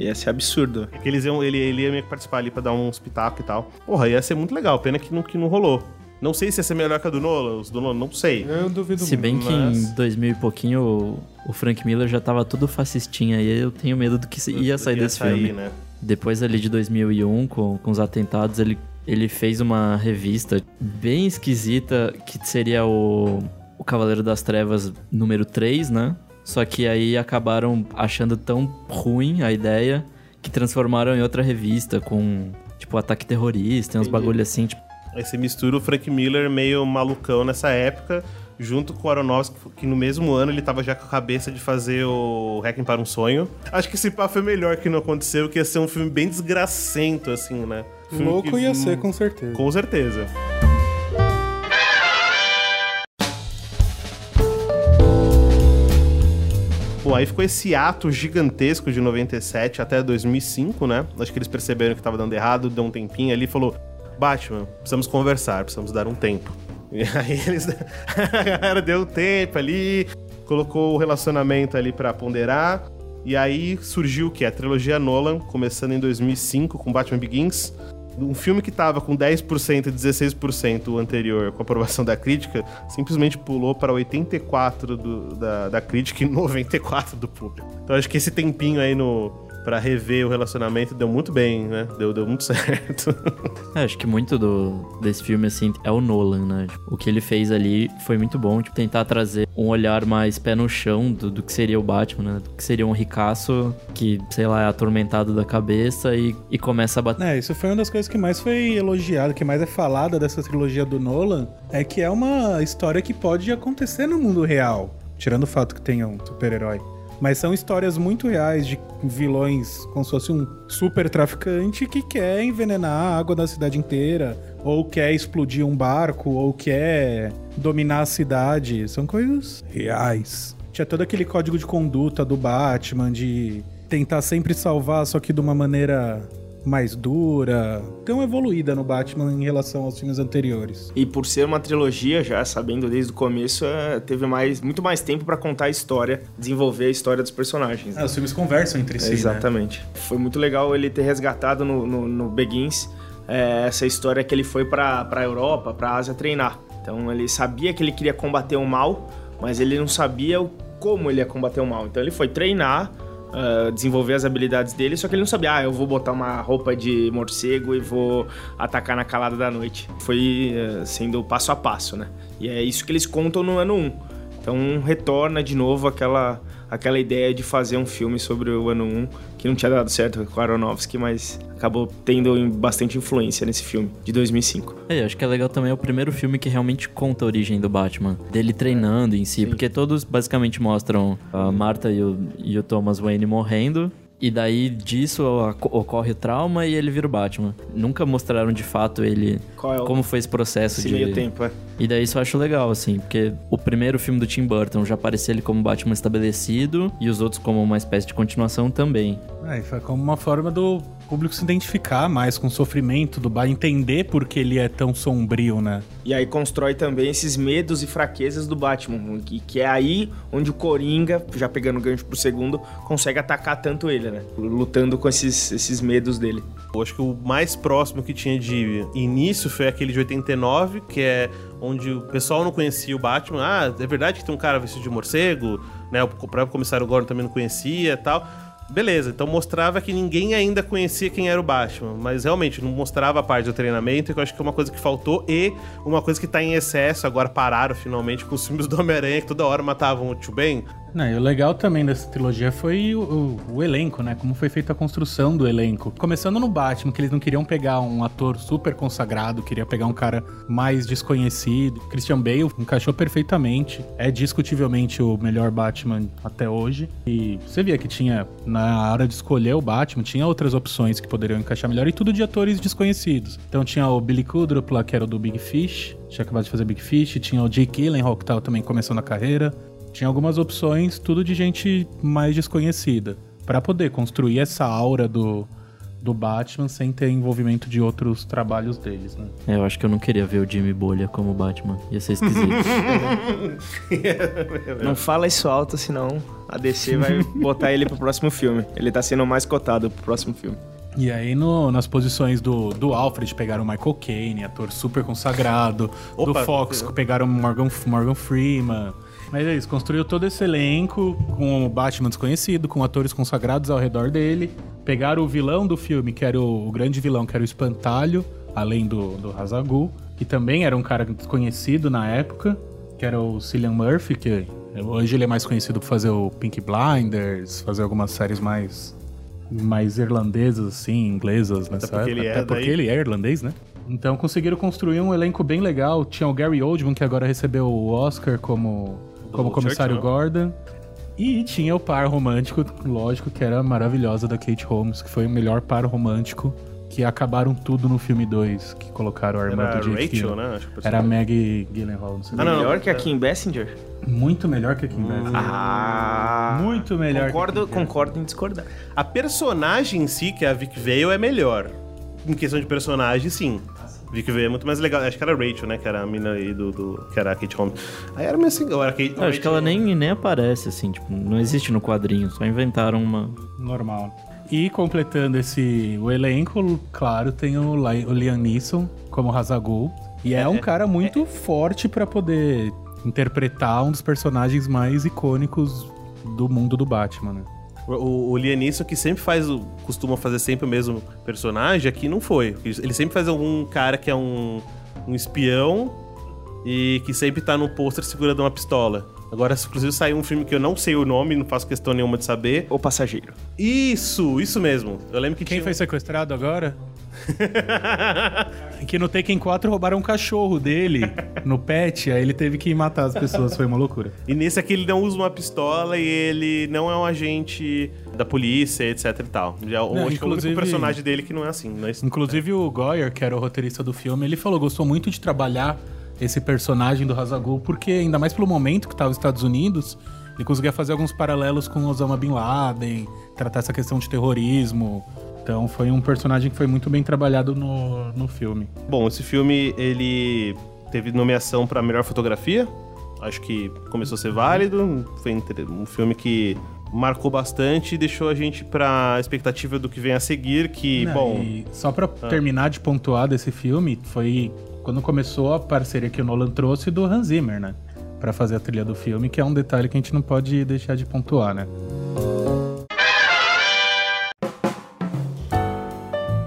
Ia ser absurdo. Que eles iam, ele, ele ia meio que participar ali pra dar um espetáculo e tal. Porra, ia ser muito legal. Pena que não, que não rolou. Não sei se ia ser melhor que a do Nolan, os do Nolan, não sei. Eu duvido Se bem muito. que mas- em 2000 e pouquinho o, o Frank Miller já tava tudo fascistinha e eu tenho medo do que ia sair Ia desse filme. né? Depois ali de 2001, com, com os atentados, ele, ele fez uma revista bem esquisita, que seria o, o Cavaleiro das Trevas número 3, né? Só que aí acabaram achando tão ruim a ideia que transformaram em outra revista com, tipo, ataque terrorista, uns bagulho assim, tipo, Aí você mistura o Frank Miller meio malucão nessa época, junto com o Aronofsky, que no mesmo ano ele tava já com a cabeça de fazer o Hacking para um Sonho. Acho que esse pá foi melhor que não aconteceu, que ia ser um filme bem desgracento, assim, né? Louco ia ser, com certeza. Com certeza. Bom, aí ficou esse ato gigantesco de 97 até 2005, né? Acho que eles perceberam que tava dando errado, deu um tempinho ali e falou: Batman, precisamos conversar, precisamos dar um tempo. [LAUGHS] E aí eles. [LAUGHS] a galera deu um tempo ali, colocou o relacionamento ali pra ponderar. E aí surgiu o que? A trilogia Nolan, começando em 2005 com Batman Begins. Um filme que tava com 10% e 16% o anterior com aprovação da crítica, simplesmente pulou para 84% do- da, da crítica e 94% do público. Então acho que esse tempinho aí no, pra rever o relacionamento deu muito bem, né? Deu, deu muito [LAUGHS] certo. É, acho que muito do, desse filme, assim, é o Nolan, né? Tipo, o que ele fez ali foi muito bom, tipo, tentar trazer um olhar mais pé no chão do, do que seria o Batman, né? Do que seria um ricaço que, sei lá, é atormentado da cabeça e, e começa a bater. É, isso foi uma das coisas que mais foi elogiado, que mais é falada dessa trilogia do Nolan, é que é uma história que pode acontecer no mundo real. Tirando o fato que tenha um super-herói. Mas são histórias muito reais de vilões como se fosse um super traficante que quer envenenar a água da cidade inteira, ou quer explodir um barco, ou quer dominar a cidade. São coisas reais. Tinha todo aquele código de conduta do Batman de tentar sempre salvar, só que de uma maneira mais dura, tão evoluída no Batman em relação aos filmes anteriores. E por ser uma trilogia, já sabendo desde o começo, é, teve mais, muito mais tempo pra contar a história, desenvolver a história dos personagens. Ah, os filmes conversam entre si, né? Exatamente. Foi muito legal ele ter resgatado no, no, no Begins é, essa história que ele foi pra, pra Europa, pra Ásia treinar. Então ele sabia que ele queria combater o mal, mas ele não sabia o- como ele ia combater o mal. Então ele foi treinar, ah, desenvolver as habilidades dele, só que ele não sabia, ah, eu vou botar uma roupa de morcego e vou atacar na calada da noite. Foi eh, sendo passo a passo, né? E é isso que eles contam no ano 1. Então retorna de novo aquela, aquela ideia de fazer um filme sobre o ano 1, que não tinha dado certo com Aronofsky, mas acabou tendo bastante influência nesse filme, de 2005. É, acho que é legal também é o primeiro filme que realmente conta a origem do Batman, dele treinando em si, porque todos basicamente mostram a Martha e o, e o Thomas Wayne morrendo. E daí disso oco- ocorre o trauma e ele vira o Batman. Nunca mostraram de fato ele Qual é o como foi esse processo esse de meio tempo? É. E daí isso eu acho legal, assim, porque o primeiro filme do Tim Burton já aparecia ele como Batman estabelecido e os outros como uma espécie de continuação também. É, e foi como uma forma do público se identificar mais com o sofrimento do Batman, entender por que ele é tão sombrio, né? E aí constrói também esses medos e fraquezas do Batman, que, que é aí onde o Coringa, já pegando o gancho pro segundo, consegue atacar tanto ele, né? Lutando com esses, esses medos dele. Eu acho que o mais próximo que tinha de início foi aquele de 89, que é onde o pessoal não conhecia o Batman. Ah, é verdade que tem um cara vestido de morcego, né? O próprio comissário Gordon também não conhecia e tal. Beleza, então mostrava que ninguém ainda conhecia quem era o Batman, mas realmente não mostrava a parte do treinamento, que eu acho que é uma coisa que faltou, e uma coisa que tá em excesso, agora pararam finalmente com os filmes do Homem-Aranha, que toda hora matavam o Tio Ben. Não, e o legal também dessa trilogia foi o, o- o elenco, né? Como foi feita a construção do elenco. Começando no Batman, que eles não queriam pegar um ator super consagrado, queria pegar um cara mais desconhecido. Christian Bale encaixou perfeitamente. É discutivelmente o melhor Batman até hoje. E você via que tinha, na hora de escolher o Batman, tinha outras opções que poderiam encaixar melhor, e tudo de atores desconhecidos. Então tinha o Billy Kudrup lá, que era o do Big Fish, tinha acabado de fazer Big Fish, tinha o Jake Gyllenhaal, que tava também começando a carreira. Tinha algumas opções, tudo de gente mais desconhecida, Pra poder construir essa aura do, do Batman sem ter envolvimento de outros trabalhos deles, né? É, eu acho que eu não queria ver o Jimmy Bolha como Batman. Ia ser esquisito. [LAUGHS] Não fala isso alto, senão a DC vai botar ele pro próximo filme. Ele tá sendo mais cotado pro próximo filme. E aí, no- nas posições do, do Alfred, pegaram o Michael Caine, ator super consagrado. do Opa, Fox, eu- pegaram o Morgan, Morgan Freeman. Mas é isso, construiu todo esse elenco com o Batman desconhecido, com atores consagrados ao redor dele. Pegaram o vilão do filme, que era o, o grande vilão, que era o Espantalho, além do, do Hazagul, que também era um cara desconhecido na época, que era o Cillian Murphy, que hoje ele é mais conhecido por fazer o Pink Blinders, fazer algumas séries mais mais irlandesas, assim, inglesas nessa porque época. ele é Até porque daí. ele é irlandês, né? Então conseguiram construir um elenco bem legal. Tinha o Gary Oldman, que agora recebeu o Oscar como, como Church, comissário né? Gordon. E tinha o par romântico, lógico, que era maravilhosa da Kate Holmes, que foi o melhor par romântico. Que acabaram tudo no filme 2, que colocaram a irmã Era do Jake Rachel, né? Acho que o Era a. Maggie Gyllenhaal, não sei. Ah, não, Melhor não. que a Kim Basinger? Muito melhor que a Kim Basinger. Ah. Muito melhor que Concordo, a Kim Basinger. concordo em discordar. A personagem em si, que é a Vic Vale, é melhor. Em questão de personagem, sim. Vic Vale é muito mais legal. Acho que era a Rachel, né? Que era a mina aí do, do- Que era a Kate Holmes. Aí era meio assim. Era a Kate, Eu acho que ela nem, nem aparece, assim, tipo, não existe no quadrinho, só inventaram uma. Normal. E completando esse o elenco, claro, tem o, Li- o Liam Neeson como Hazagul. E é, um cara muito forte pra poder interpretar um dos personagens mais icônicos do mundo do Batman, né? O, o Liam Neeson, que sempre faz o. costuma fazer sempre o mesmo personagem, aqui não foi. Ele sempre faz algum cara que é um, um espião e que sempre tá num pôster segurando uma pistola. Agora, inclusive, saiu um filme que eu não sei o nome, não faço questão nenhuma de saber. O passageiro. Isso, isso mesmo. Eu lembro que Quem tinha... foi sequestrado agora? [LAUGHS] Que no Taken 4 roubaram um cachorro dele no pet, aí ele teve que matar as pessoas, foi uma loucura. E nesse aqui ele não usa uma pistola e ele não é um agente da polícia, etc e tal. Já, Não, acho que é o único inclusive- personagem dele que não é assim. Não é Inclusive o Goyer, que era o roteirista do filme, ele falou, gostou muito de trabalhar esse personagem do Hazagul, porque ainda mais pelo momento que estava os Estados Unidos, ele conseguia fazer alguns paralelos com Osama Bin Laden, tratar essa questão de terrorismo. Então foi um personagem que foi muito bem trabalhado no, no filme. Bom, esse filme ele teve nomeação para melhor fotografia. Acho que começou a ser válido. Foi um filme que marcou bastante e deixou a gente pra expectativa do que vem a seguir, que, Não, bom, só pra terminar de pontuar desse filme, foi quando começou a parceria que o Nolan trouxe do Hans Zimmer, né? Pra fazer a trilha do filme, que é um detalhe que a gente não pode deixar de pontuar, né?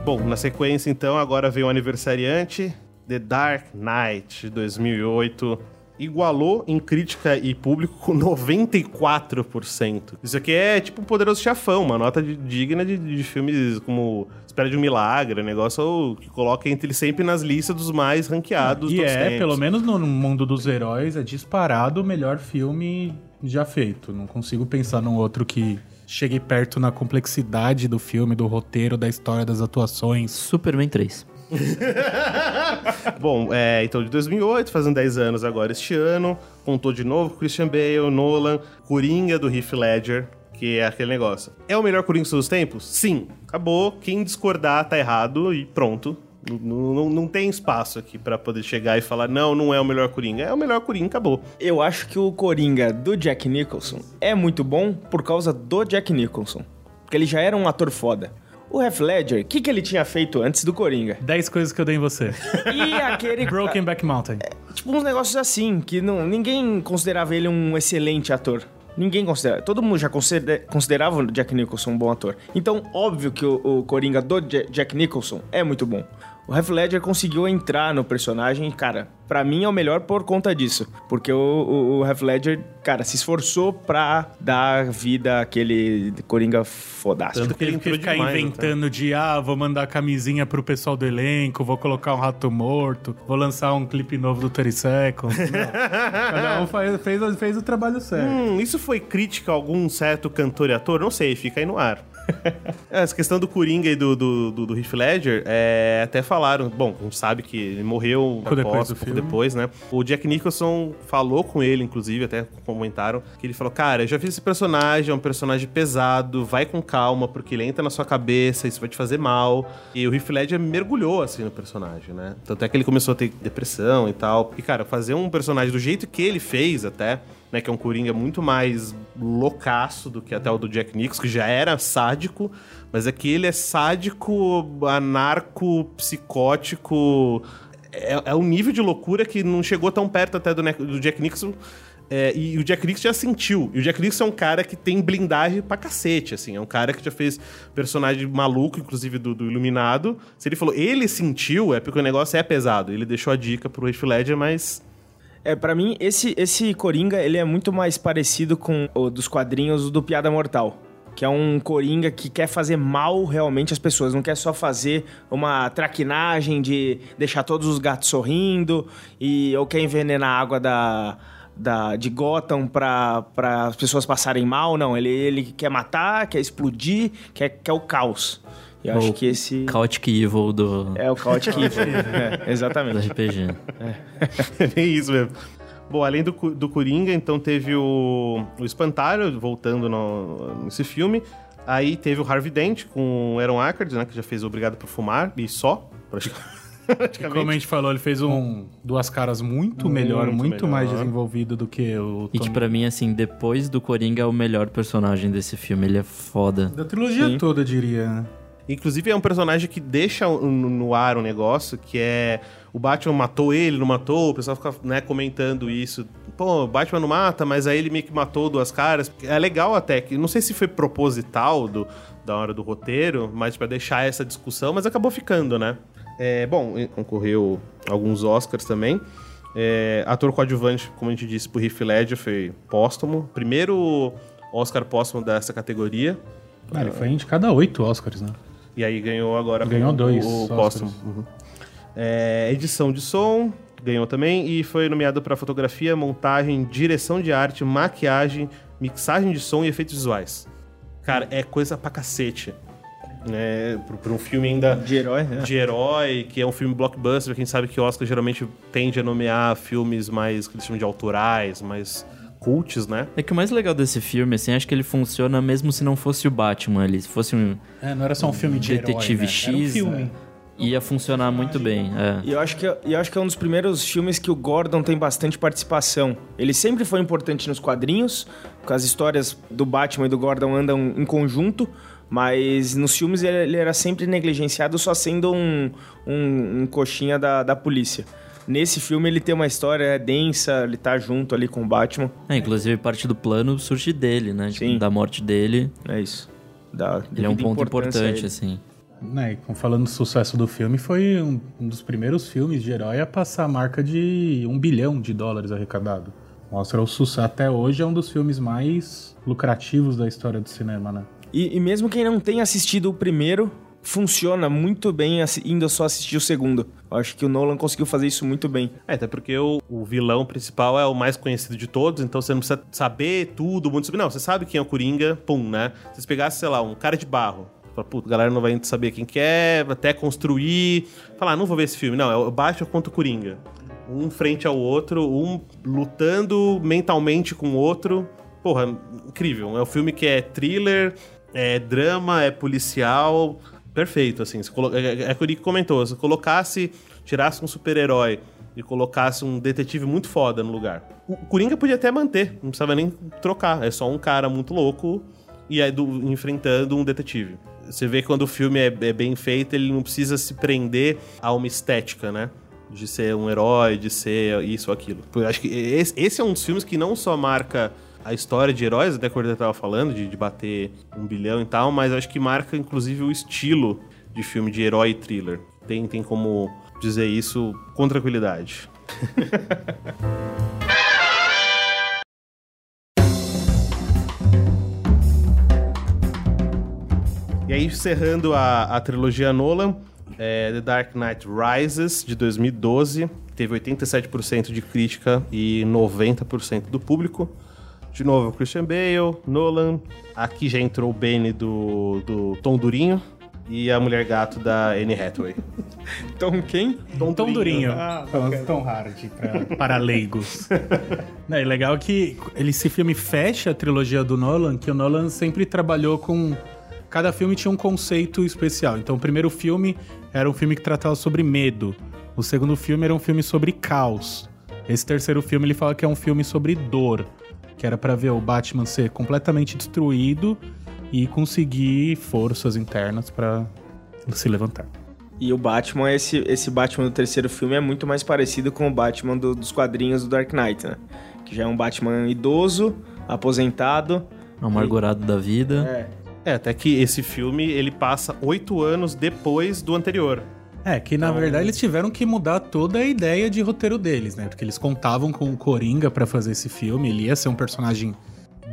Bom, na sequência, então, agora veio o aniversariante, The Dark Knight, de 2008. Igualou em crítica e público com 94%. Isso aqui é tipo um poderoso chafão, uma nota de- digna de, de filmes como Espera de um Milagre, negócio que coloca entre sempre nas listas dos mais ranqueados E é, tempos. pelo menos no mundo dos heróis, é disparado o melhor filme já feito. Não consigo pensar num outro que chegue perto na complexidade do filme, do roteiro, da história, das atuações. Superman 3. [LAUGHS] Bom, é, então de 2008, fazendo 10 anos agora este ano, contou de novo Christian Bale, Nolan, Coringa do Heath Ledger, que é aquele negócio. É o melhor Coringa dos tempos? Sim. Acabou. Quem discordar tá errado e pronto. Não, não, não tem espaço aqui pra poder chegar e falar, não, não é o melhor Coringa. É o melhor Coringa, acabou. Eu acho que o Coringa do Jack Nicholson é muito bom por causa do Jack Nicholson. Porque ele já era um ator foda. O Heath Ledger, o que, que ele tinha feito antes do Coringa? 10 coisas que eu dei em você. E aquele... [LAUGHS] Broken Back Mountain. Tipo, uns negócios assim, que não, ninguém considerava ele um excelente ator. Ninguém considera. Todo mundo já considera- considerava o Jack Nicholson um bom ator. Então, óbvio que o, o Coringa do Ja- Jack Nicholson é muito bom. O Heath Ledger conseguiu entrar no personagem, cara, pra mim é o melhor por conta disso. Porque o, o, o Heath Ledger, cara, se esforçou pra dar vida àquele Coringa fodástico. Tanto que ele Ele ficar demais. inventando de, ah, vou mandar camisinha pro pessoal do elenco, vou colocar um rato morto, vou lançar um clipe novo do 30 Seconds. Não. [LAUGHS] Cada um faz- fez, fez o trabalho certo. Hum, isso foi crítica a algum certo cantor e ator? Não sei, fica aí no ar. [LAUGHS] Essa questão do Coringa e do, do, do, do Heath Ledger, é, até falaram, bom, a gente sabe que ele morreu Pouco depois após, do um pouco filme. depois, né? O Jack Nicholson falou com ele, inclusive, até comentaram, que ele falou, cara, eu já fiz esse personagem, é um personagem pesado, vai com calma, porque ele entra na sua cabeça, isso vai te fazer mal. E o Heath Ledger mergulhou, assim, no personagem, né? Tanto é que ele começou a ter depressão e tal. E, cara, fazer um personagem do jeito que ele fez até, né, que é um Coringa muito mais loucaço do que até o do Jack Nicholson, que já era sádico, mas aqui ele é sádico, anarco, psicótico. É, é um nível de loucura que não chegou tão perto até do, do Jack Nicholson. É, e o Jack Nicholson já sentiu. E o Jack Nicholson é um cara que tem blindagem pra cacete, assim. É um cara que já fez personagem maluco, inclusive do, do Iluminado. Se ele falou, ele sentiu, é porque o negócio é pesado. Ele deixou a dica pro Heath Ledger, mas É, pra mim, esse, esse Coringa, ele é muito mais parecido com o dos quadrinhos do Piada Mortal. Que é um Coringa que quer fazer mal realmente às pessoas. Não quer só fazer uma traquinagem de deixar todos os gatos sorrindo. E, ou quer envenenar a água da, da, de Gotham pra as pessoas passarem mal. Não, ele, ele quer matar, quer explodir, quer, quer o caos. Eu acho que esse... Chaotic Evil do, É o Chaotic [LAUGHS] Evil. É, do exatamente. RPG. É [LAUGHS] bem isso mesmo. Bom, além do, do Coringa, então teve o, o Espantalho voltando no- nesse filme. Aí teve o Harvey Dent com o Aaron Eckhart, né? Que já fez Obrigado por Fumar e só, praticamente. [LAUGHS] Como a gente falou, ele fez um Duas Caras muito, melhor, muito melhor. mais desenvolvido do que o E que Tom- pra mim, assim, depois do Coringa é o melhor personagem desse filme. Ele é foda. Da trilogia Sim. toda, eu diria. né? Inclusive é um personagem que deixa no, ar um negócio que é o Batman matou ele, não matou, o pessoal fica né, comentando isso. Pô, o Batman não mata, mas aí ele meio que matou duas caras. É legal até que não sei se foi proposital do, da hora do roteiro, mas pra deixar essa discussão, mas acabou ficando, né? É, bom, concorreu alguns Oscars também. É, ator coadjuvante, como a gente disse, pro Heath Ledger foi póstumo. Primeiro Oscar póstumo dessa categoria. Ah, ele foi indicado a oito Oscars, né? E aí ganhou agora Ganhou com dois o, o póstumo. Uhum. É, edição de som, ganhou também. E foi nomeado para fotografia, montagem, direção de arte, maquiagem, mixagem de som e efeitos visuais. Cara, é coisa pra cacete. Né? Pra um filme ainda De herói, né? de herói, que é um filme blockbuster. Quem sabe que o Oscar geralmente tende a nomear filmes mais, que eles chamam de autorais, mais cults, né? É que o mais legal desse filme, assim, acho que ele funciona mesmo se não fosse o Batman ali. Se fosse um. É, não era só um filme de Detetive herói, né? Era um X, filme. né? ia funcionar muito bem. É. E eu acho, que, eu acho que é um dos primeiros filmes que o Gordon tem bastante participação. Ele sempre foi importante nos quadrinhos, porque as histórias do Batman e do Gordon andam em conjunto, mas nos filmes ele, ele era sempre negligenciado, só sendo um, um, um coxinha da, da polícia. Nesse filme ele tem uma história densa, ele tá junto ali com o Batman. É, inclusive parte do plano surge dele, né? Tipo, Sim. da morte dele. É isso. Dá Ele é um ponto importante, assim. Né, e com- falando do sucesso do filme, foi um, um dos primeiros filmes de herói a passar a marca de um bilhão de dólares arrecadado. Mostra o sucesso. Até hoje é um dos filmes mais lucrativos da história do cinema, né? E, e mesmo quem não tenha assistido o primeiro, funciona muito bem indo só assistir o segundo. Eu acho que o Nolan conseguiu fazer isso muito bem. É, até porque o, o vilão principal é o mais conhecido de todos, então você não precisa saber tudo, muito sobre. Não, você sabe quem é o Coringa, pum, né? Se você pegasse, sei lá, um cara de barro, fala, puta, a galera não vai saber quem que é, até construir. Falar, ah, não vou ver esse filme. Não, é o Batman contra o Coringa. Um frente ao outro, um lutando mentalmente com o outro. Porra, incrível. É um filme que é thriller, é drama, é policial. Perfeito, assim. Se colo- É é o que o comentou. Se colocasse, tirasse um super-herói e colocasse um detetive muito foda no lugar. O Coringa podia até manter, não precisava nem trocar. É só um cara muito louco e aí do- enfrentando um detetive. Você vê que quando o filme é, é bem feito, ele não precisa se prender a uma estética, né? De ser um herói, de ser isso ou aquilo. Eu acho que esse é um dos filmes que não só marca a história de heróis, até quando eu tava falando, de, de bater um bilhão e tal, mas acho que marca inclusive o estilo de filme de herói e thriller. Tem, tem como dizer isso com tranquilidade. [LAUGHS] E aí, encerrando a, a trilogia Nolan, é, The Dark Knight Rises, de 2012, teve 87% de crítica e 90% do público. De novo, Christian Bale, Nolan, aqui já entrou o Benny do, do Tom Durinho e a Mulher Gato da Anne Hathaway. [LAUGHS] Então quem? Tom, Tom Durinho. Ah, Tom, Tom Hard, pra- [LAUGHS] para leigos. [LAUGHS] Não, é legal que ele, esse filme fecha a trilogia do Nolan, que o Nolan sempre trabalhou com... Cada filme tinha um conceito especial. Então, o primeiro filme era um filme que tratava sobre medo. O segundo filme era um filme sobre caos. Esse terceiro filme ele fala que é um filme sobre dor. Que era pra ver o Batman ser completamente destruído e conseguir forças internas pra se levantar. E o Batman, esse, esse Batman do terceiro filme é muito mais parecido com o Batman do- dos quadrinhos do Dark Knight, né? Que já é um Batman idoso, aposentado. Amargurado da vida. É. É, até que esse filme ele passa oito anos depois do anterior. É, que na verdade eles tiveram que mudar toda a ideia de roteiro deles, né? Porque eles contavam com o Coringa pra fazer esse filme, ele ia ser um personagem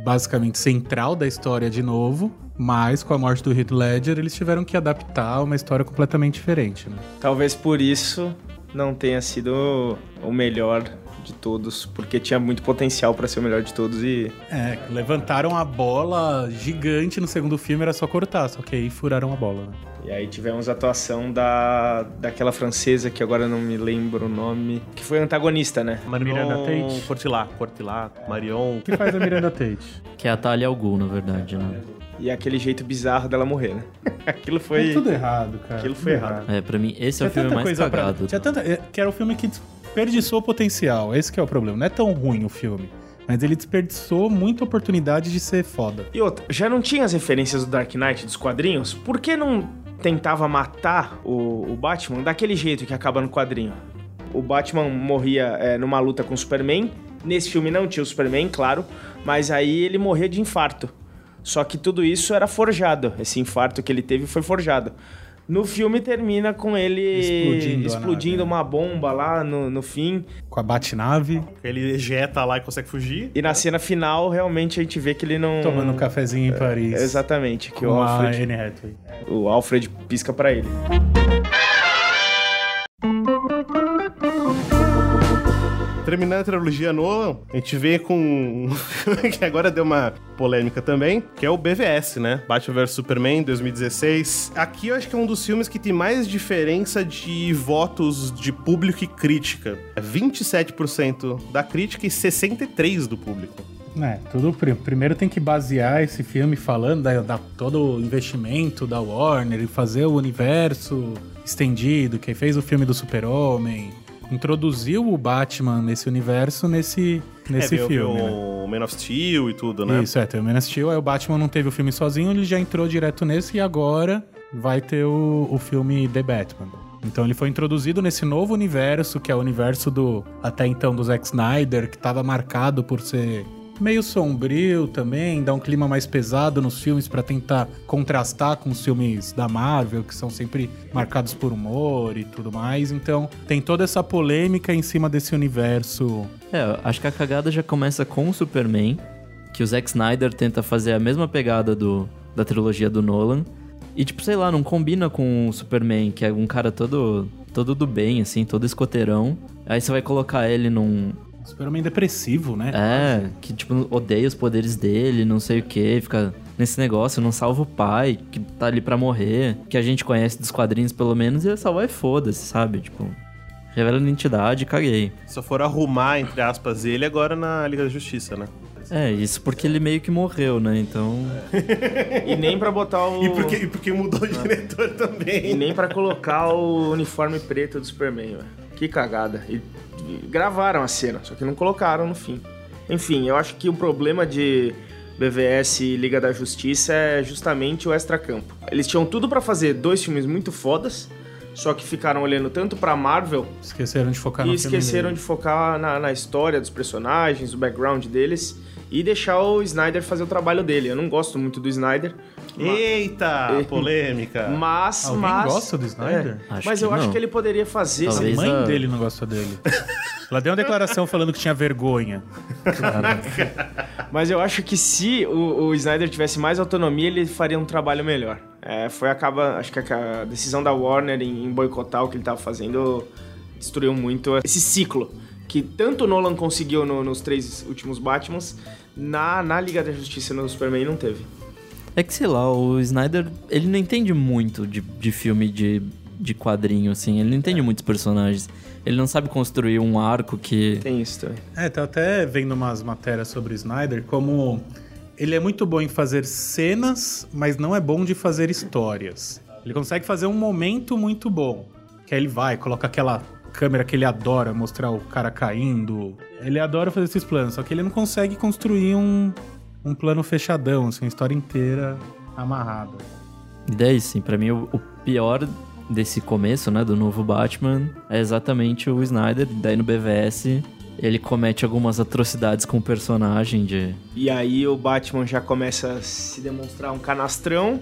basicamente central da história de novo, mas com a morte do Heath Ledger eles tiveram que adaptar uma história completamente diferente, né? Talvez por isso não tenha sido o melhor de todos, porque tinha muito potencial pra ser o melhor de todos e É, levantaram a bola gigante no segundo filme, era só cortar, só que aí furaram a bola, né? E aí tivemos a atuação da daquela francesa que agora não me lembro o nome, que foi antagonista, né? Miranda Tate. Cortilá, Cortilá, Marion. O que faz a Miranda Tate? [LAUGHS] Que é a Talia al Ghul, na verdade, né? E aquele jeito bizarro dela morrer, né? [LAUGHS] Aquilo foi É tudo errado, cara. Aquilo foi errado. É, pra mim, esse é Tinha o filme tanta mais coisa pra- tanta... é, Que era o filme que desperdiçou o potencial. Esse que é o problema. Não é tão ruim o filme. Mas ele desperdiçou muita oportunidade de ser foda. E outra, já não tinha as referências do Dark Knight dos quadrinhos? Por que não tentava matar o, o Batman daquele jeito que acaba no quadrinho? O Batman morria é, numa luta com o Superman. Nesse filme não tinha o Superman, claro, mas aí ele morria de infarto. Só que tudo isso era forjado. Esse infarto que ele teve foi forjado. No filme termina com ele Explodindo explodindo, uma bomba lá no, no fim. Com a Batnave, Ele ejeta lá e consegue fugir. E na cena final, realmente, a gente vê que ele não... tomando um cafezinho em Paris. Exatamente, que com o a Alfred, o Alfred pisca pra ele. Terminando a trilogia Nolan, a gente vê com um filme que agora deu uma polêmica também, que é o BVS, né? Batman vs Superman 2016. Aqui eu acho que é um dos filmes que tem mais diferença de votos de público e crítica. É 27% da crítica e 63% do público. É, tudo pri- primeiro tem que basear esse filme falando da, da- todo o investimento da Warner e fazer o universo estendido, que fez o filme do Super-Homem, introduziu o Batman nesse universo nesse, nesse é, veio- filme. veio né? o Man of Steel e tudo, né? Isso, é, tem o Man of Steel, aí o Batman não teve o filme sozinho, ele já entrou direto nesse e agora vai ter o, o filme The Batman. Então ele foi introduzido nesse novo universo, que é o universo do até então do Zack Snyder, que estava marcado por ser meio sombrio também, dar um clima mais pesado nos filmes pra tentar contrastar com os filmes da Marvel, que são sempre marcados por humor e tudo mais. Então tem toda essa polêmica em cima desse universo É, acho que a cagada já começa com o Superman, que o Zack Snyder tenta fazer a mesma pegada do, da trilogia do Nolan. E, tipo, sei lá, não combina com o Superman, que é um cara todo, todo do bem, assim, todo escoteirão. Aí você vai colocar ele num. Super-Homem depressivo, né? É, que, tipo, odeia os poderes dele, não sei o que, fica nesse negócio, não salva o pai, que tá ali pra morrer, que a gente conhece dos quadrinhos pelo menos, e é salvar e foda-se, sabe? Tipo, revela a identidade, caguei. Só foram arrumar, entre aspas, ele agora na Liga da Justiça, né? É, isso porque ele meio que morreu, né? Então. [LAUGHS] E nem pra botar o... E porque, e porque mudou o diretor E também. nem pra colocar o uniforme preto do Superman, velho. Que cagada. E, e gravaram a cena, só que não colocaram no fim. Enfim, eu acho que o problema de BVS e Liga da Justiça é justamente o extracampo. Eles tinham tudo pra fazer dois filmes muito fodas, só que ficaram olhando tanto pra Marvel Esqueceram de focar e esqueceram de focar na, na história dos personagens, o background deles e deixar o Snyder fazer o trabalho dele. Eu não gosto muito do Snyder, Eita, [LAUGHS] polêmica. mas... Alguém mas gosta do Snyder? É. Acho mas eu acho não. que ele poderia fazer... A mãe a- dele não gosta dele. [LAUGHS] Ela deu uma declaração falando que tinha vergonha. Mas eu acho que se o, o Snyder tivesse mais autonomia, ele faria um trabalho melhor. É, foi acaba, acho que a, a decisão da Warner em, em boicotar o que ele tava fazendo destruiu muito esse ciclo que tanto o Nolan conseguiu no- nos três últimos Batmans, na, na Liga da Justiça no Superman não teve. É que, sei lá, o Snyder, ele não entende muito de, de filme de, de quadrinho, assim. Ele não entende muitos personagens. Ele não sabe construir um arco que. Tem isso também. É, tô até vendo umas matérias sobre o Snyder, como ele é muito bom em fazer cenas, mas não é bom de fazer histórias. Ele consegue fazer um momento muito bom. Que aí ele vai, coloca aquela câmera que ele adora, mostrar o cara caindo. Ele adora fazer esses planos, só que ele não consegue construir um, um plano fechadão, assim, a história inteira amarrada. E daí, sim, pra mim, o, o pior desse começo, né, do novo Batman, é exatamente o Snyder. Daí no BVS, ele comete algumas atrocidades com o personagem de. E aí o Batman já começa a se demonstrar um canastrão.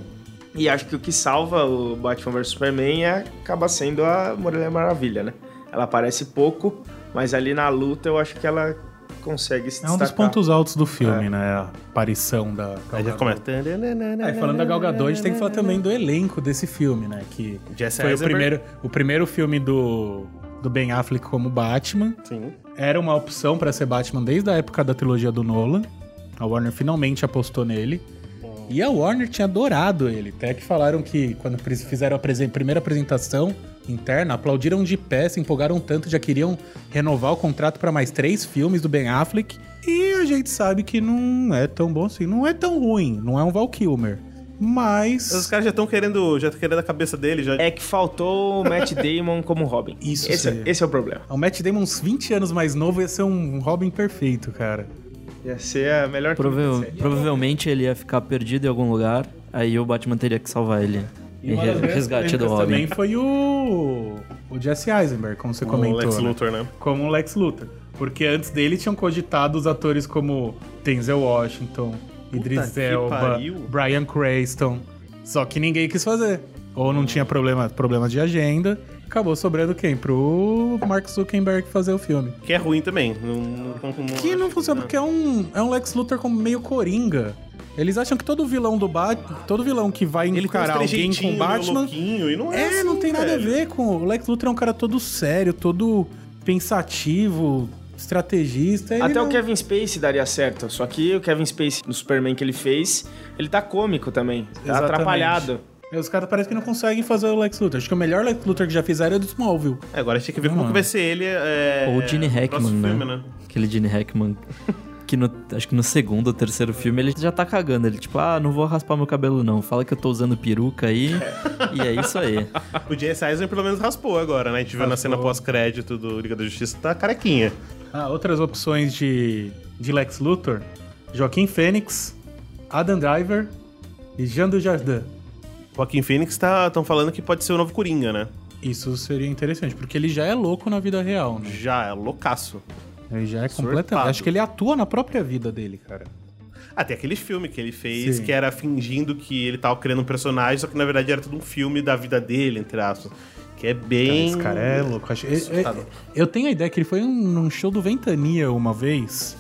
E acho que o que salva o Batman vs Superman é, acaba sendo a Mulher Maravilha, né? Ela aparece pouco, mas ali na luta eu acho que ela consegue se É um dos destacar. pontos altos do filme, né? A aparição da. Aí já Gal começa. É, falando da Gal Gadot, a gente tem que falar também do elenco desse filme, né? Que Jesse foi o primeiro, o primeiro filme do, do Ben Affleck como Batman. Sim. Era uma opção pra ser Batman desde a época da trilogia do Nolan. A Warner finalmente apostou nele. E a Warner tinha adorado ele. Até que falaram que quando fizeram a primeira apresentação interna, aplaudiram de pé, se empolgaram tanto, já queriam renovar o contrato pra mais três filmes do Ben Affleck. E a gente sabe que não é tão bom assim. Não é tão ruim. Não é um Val Kilmer. Mas. Os caras já estão querendo, já estão querendo a cabeça dele, já. É que faltou o Matt [LAUGHS] Damon como Robin. Isso esse, seria. esse é o problema. O Matt Damon, uns 20 anos mais novo, ia ser um Robin perfeito, cara. Ia ser a melhor Prova- série. provavelmente ele ia ficar perdido em algum lugar, aí o Batman teria que salvar ele. E uma das [LAUGHS] resgate do Robin. também foi o, o Jesse Eisenberg, como você o comentou. Lex né? Luthor, né? Como o Lex Luthor. Porque antes dele tinham cogitado os atores como Denzel Washington, Idris que Elba. Brian Cranston. Só que ninguém quis fazer. Ou não tinha problema, problema de agenda. Acabou sobrando quem? Pro Mark Zuckerberg fazer o filme. Que é ruim também. Não, não, não- Que não funciona, porque é um, é um Lex Luthor como meio coringa. Eles acham que todo vilão do Batman, todo vilão que vai encarar alguém com Batman, louquinho, e não é, É, assim, não tem nada a velho. ver com. O Lex Luthor é um cara todo sério, todo pensativo, estrategista. Até não- o Kevin Spacey daria certo. Só que o Kevin Spacey, no Superman que ele fez, ele tá cômico também. Tá Exatamente. atrapalhado. E Os caras parecem que não conseguem fazer o Lex Luthor. Acho que o melhor Lex Luthor que já fizeram é o do Smallville. É, Agora a gente tem que ver como Não, que vai ser ele. É, Ou o Gene Hackman, né? filme, né? Aquele Gene Hackman. Que no, acho que no segundo ou terceiro filme ele já tá cagando. Ele, tipo, ah, não vou raspar meu cabelo, não. Fala que eu tô usando peruca aí. e é isso aí. [LAUGHS] O J.S. Eisner pelo menos raspou agora, né? A gente viu na cena pós-crédito do Liga da Justiça, tá carequinha. Ah, outras opções de, de Lex Luthor: Joaquim Fênix, Adam Driver e Jean Dujardin. Joaquim Phoenix tá, tão falando que pode ser o novo Coringa, né? Isso seria interessante, porque ele já é louco na vida real, né? Já, é loucaço. Ele já é Surtado. completamente. Acho que ele atua na própria vida dele, cara. Ah, tem aquele filme que ele fez Sim. que era fingindo que ele tava criando um personagem, só que na verdade era tudo um filme da vida dele, entre aspas. Que é bem. Esse cara é louco. Acho- eu, eu- Assustador. eu tenho a ideia que ele foi num show do Ventania uma vez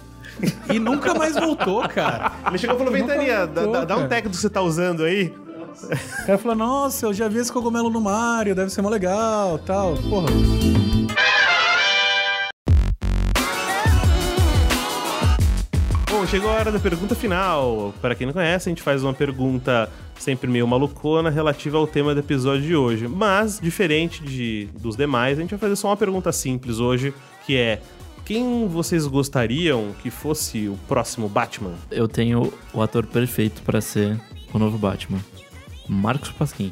e nunca mais voltou, cara. Ele chegou e falou: Ventania, dá, voltou, dá- dá um técnico que você tá usando aí. O cara falou: Nossa, eu já vi esse cogumelo no Mario, deve ser mó legal tal. Porra. Bom, chegou a hora da pergunta final. Para quem não conhece, a gente faz uma pergunta sempre meio malucona relativa ao tema do episódio de hoje. Mas, diferente de, dos demais, a gente vai fazer só uma pergunta simples hoje, que é: quem vocês gostariam que fosse o próximo Batman? Eu tenho o ator perfeito pra ser o novo Batman. Marcos Pasquim.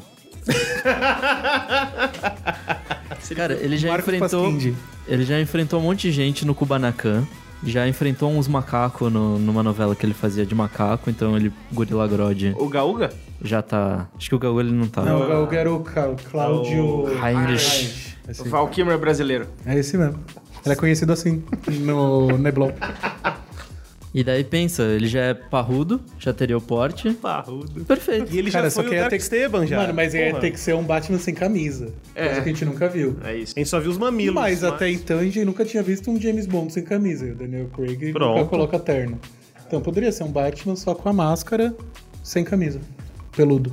Cara, ele já Marcos enfrentou. Pasquinde. Ele já enfrentou um monte de gente no Kubanacan. Já enfrentou uns macacos no- numa novela que ele fazia de macaco, então ele, Gorila Grodd, O Gaúga? já tá. Acho que o Gaúl ele não tá. Não, eu quero o Ca- Cláudio Heinrich. O Esse. Valkymer brasileiro. É esse mesmo. Ele é conhecido assim no Neblon. E daí pensa, ele já é parrudo, já teria o porte. Parrudo. Perfeito. E ele Cara, já só foi que o ia Dark ter que- Esteban já. Mano, mas ia Porra. ter que ser um Batman sem camisa. É. Coisa que a gente nunca viu. É isso. A gente só viu os mamilos. Mas até então a gente nunca tinha visto um James Bond sem camisa. E o Daniel Craig Pronto. nunca coloca terno. Então poderia ser um Batman só com a máscara, sem camisa. Peludo.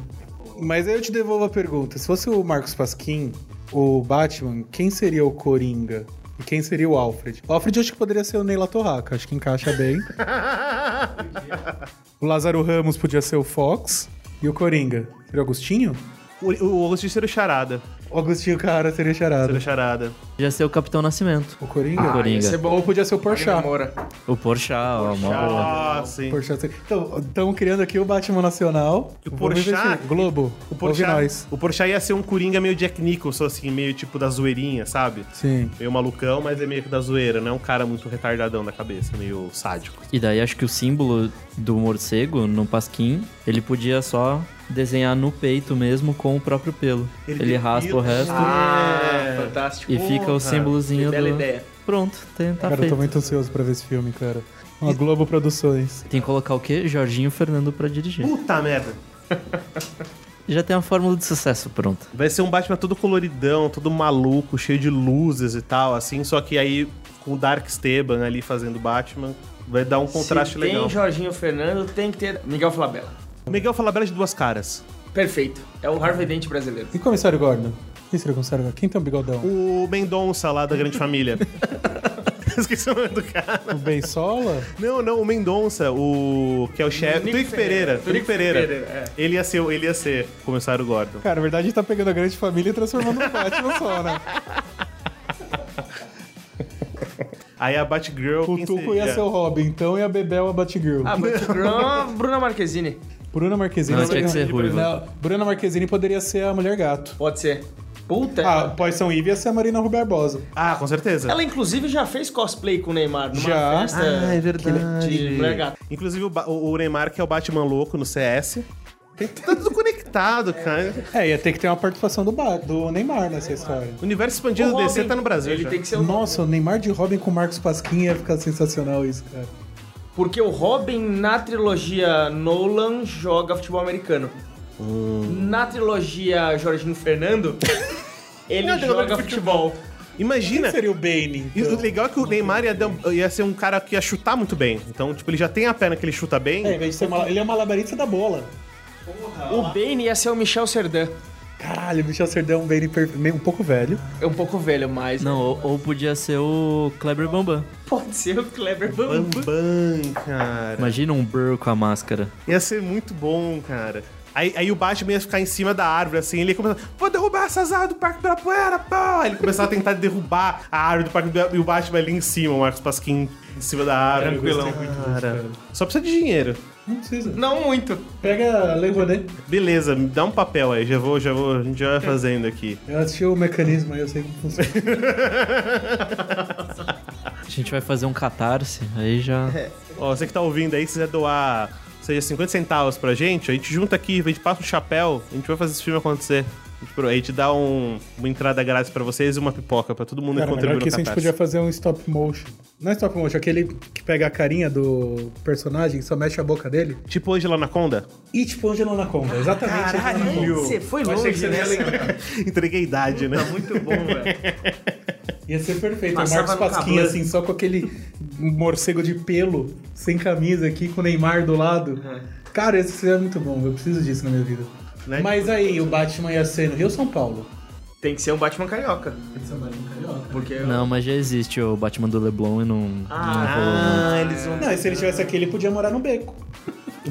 Mas aí eu te devolvo a pergunta. Se fosse o Marcos Pasquim, o Batman, quem seria o Coringa? E quem seria o Alfred? O Alfred eu acho que poderia ser o Neila Torraca. Acho que encaixa bem. [LAUGHS] o Lázaro Ramos podia ser o Fox. E o Coringa? Seria o Agostinho? O, o Agostinho seria o Charada. O Agostinho, cara, seria charado. Seria o Charada. Já ser o Capitão Nascimento. O Coringa? Ah, Coringa. Ia ser bom. Ou podia ser o Porchat. Moura. O Porchat, ó, uma boa. Ah, sim. Porchat seria- Então, estamos criando aqui o Batman Nacional. O Vamos Porchat- investir. Globo, O ouve Porchat, nós. o Porchat ia ser um Coringa meio Jack Nicholson, assim, meio tipo da zoeirinha, sabe? Sim. Meio malucão, mas é meio que da zoeira, não é um cara muito retardadão da cabeça, meio sádico. E daí acho que o símbolo do morcego no pasquim, ele podia só desenhar no peito mesmo com o próprio pelo. Ele Ele, raspa o resto Ah, fantástico. e fica o símbolozinho bela do... ideia. Pronto, tem, tá cara, eu feito. tô muito ansioso pra ver esse filme, cara. Uma Globo Produções. Tem que colocar o quê? Jorginho Fernando pra dirigir. Puta merda. [LAUGHS] Já tem a fórmula de sucesso pronta. Vai ser um Batman todo coloridão, todo maluco, cheio de luzes e tal, assim, só que aí com o Dark Esteban ali fazendo Batman, vai dar um contraste Se legal. tem Jorginho Fernando, tem que ter Miguel Falabella. O Miguel Falabella de duas caras. Perfeito. É o Harvey Dent brasileiro. E Comissário Gordon? Quem seria o Comissário Gordon? Quem tem o bigodão? O Mendonça lá da Grande Família. [LAUGHS] Esqueci o nome do cara. O Ben Sola? Não, não, o Mendonça, o que é o chefe. Nico Tunico Pereira. Tunico Pereira. Pereira, é. Ele ia ser, ele ia ser o comissário Gordon. Cara, na verdade a gente tá pegando a grande família e transformando no Batman só, né? Aí a Batgirl. O Tuco seria? ia ser o Robin, então, e a Bebel a Batgirl. Ah, Batgirl, Bruna Marquezine. Bruna Marquezine... Não, tinha que ser ruiva. Não, Bruna Marquezine poderia ser a Mulher Gato. Pode ser. Puta. Ah, Poison Ivy ia ser a Marina Rui Barbosa. Ah, com certeza. Ela, inclusive, já fez cosplay com o Neymar numa Já? festa Ah, é verdade. de Mulher Gata. Inclusive o, Ba- o Neymar, que é o Batman louco no CS. Tem, tá tudo conectado, cara. É, ia ter que ter uma participação do, ba do Neymar nessa história. O universo expandido do DC tá no Brasil. Ele já. tem que ser o Nossa, o Neymar de Robin com o Marcos Pasquim ia ficar sensacional isso, cara. Porque o Robin, na trilogia Nolan, joga futebol americano. Na trilogia Jorginho Fernando, [LAUGHS] ele Não, joga futebol. Imagina. Quem seria o Bane? Então? o legal é que o Neymar ia, ia ser um cara que ia chutar muito bem. Então, tipo, ele já tem a perna que ele chuta bem. É, ele é uma malabarista da bola. O Bane ia ser o Michel Serdan. Caralho, o Michel Serdão é um Bane perfe- meio- um pouco velho. É um pouco velho, mas... Não, ou, ou podia ser o Kleber Bambam. Pode ser o Kleber Bambam. Bambam, cara. Imagina um Burr com a máscara. Ia ser muito bom, cara. Aí, aí o Batman ia ficar em cima da árvore, assim, ele ia começar, vou derrubar essas árvores do Parque Ibirapuera, pô! Ele começava a tentar derrubar a árvore do Parque Ibirapuera, e o Batman ali em cima, o Marcos Pasquim em cima da árvore. Tranquilão. Cara, só precisa de dinheiro. Não precisa. Não muito. Pega a Lei Rouanet. Beleza, me dá um papel aí, já vou, já vou, a gente já vai fazendo aqui. Eu assisti o mecanismo aí, eu sei como funciona. [LAUGHS] A gente vai fazer um catarse, aí já. Ó, você que tá ouvindo aí, se quiser doar, seja 50 centavos pra gente, a gente junta aqui, a gente passa um chapéu, a gente vai fazer esse filme acontecer. A gente pro- A gente dá um- uma entrada grátis pra vocês e uma pipoca pra todo mundo Cara, contribuir melhor no que isso a gente podia fazer um stop motion. Não é stop motion, aquele que pega a carinha do personagem, só mexe a boca dele. Tipo Angela Anaconda? E tipo Angela Anaconda, exatamente. Anaconda. Você foi Eu achei longe que você nessa. [LAUGHS] Entreguei idade, né? Tá muito bom, velho. [LAUGHS] Ia ser perfeito. O Passava Marcos no Pasquinha, assim, só com aquele morcego de pelo, sem camisa aqui, com o Neymar do lado. Cara, esse seria muito bom. Eu preciso disso na minha vida. Né? Mas aí, o Batman ia ser no Rio ou São Paulo? Tem que ser um Batman carioca. Tem que ser o Batman carioca. Porque... Não, mas já existe o Batman do Leblon e não. Ah, eles vão... Não, e se ele tivesse aqui, ele podia morar no beco.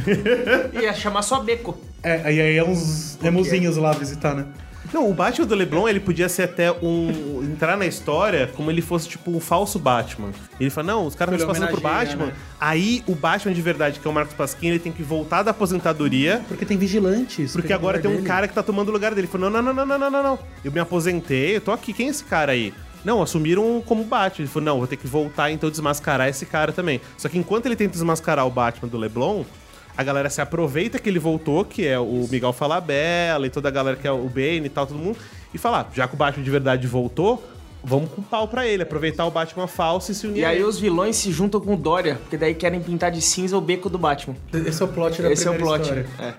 [LAUGHS] Ia chamar só Beco. É, aí aí é uns emuzinhos lá visitar, né? Não, o Batman do Leblon, ele podia ser até um. entrar na história como ele fosse, tipo, um falso Batman. Ele fala, não, os caras estão se passando por Batman. né? Aí o Batman de verdade, que é o Marcos Pasquim, ele tem que voltar da aposentadoria. Porque tem vigilantes. Porque que agora tem um lugar cara que tá tomando o lugar dele. Ele falou: não, não, não, não, não, não, não. Eu me aposentei, eu tô aqui. Quem é esse cara aí? Não, assumiram como Batman. Ele falou: não, vou ter que voltar então desmascarar esse cara também. Só que enquanto ele tenta desmascarar o Batman do Leblon, a galera se aproveita que ele voltou, que é o Miguel Falabella e toda a galera que é o Bane e tal, todo mundo, e fala: ah, já que o Batman de verdade voltou, vamos com pau pra ele, aproveitar o Batman falso e se unir E aí os vilões se juntam com o Dória, porque daí querem pintar de cinza o beco do Batman. Esse é o plot da Esse é o plot. história. É.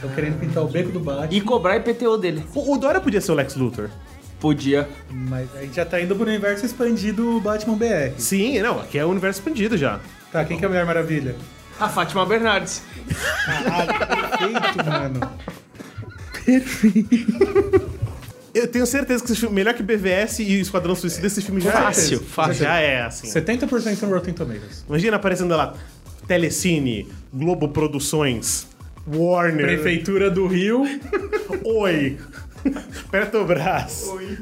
Tô querendo pintar o beco do Batman. E cobrar IPTU dele. O, o Dora podia ser o Lex Luthor. Podia. Mas a gente já tá indo pro universo expandido Batman BR. Sim, não, aqui é o universo expandido já. Tá, quem que é a Mulher Maravilha? A Fátima Bernardes. Perfeito, mano. Eu tenho certeza que esse filme, melhor que BVS e Esquadrão Suicida, esse filme já Fácil, é. fácil. Já é, assim. 70% no Rotten Tomatoes. Imagina aparecendo lá, Telecine, Globo Produções, Warner, Prefeitura do Rio. Oi, [LAUGHS] Petrobras. Oi.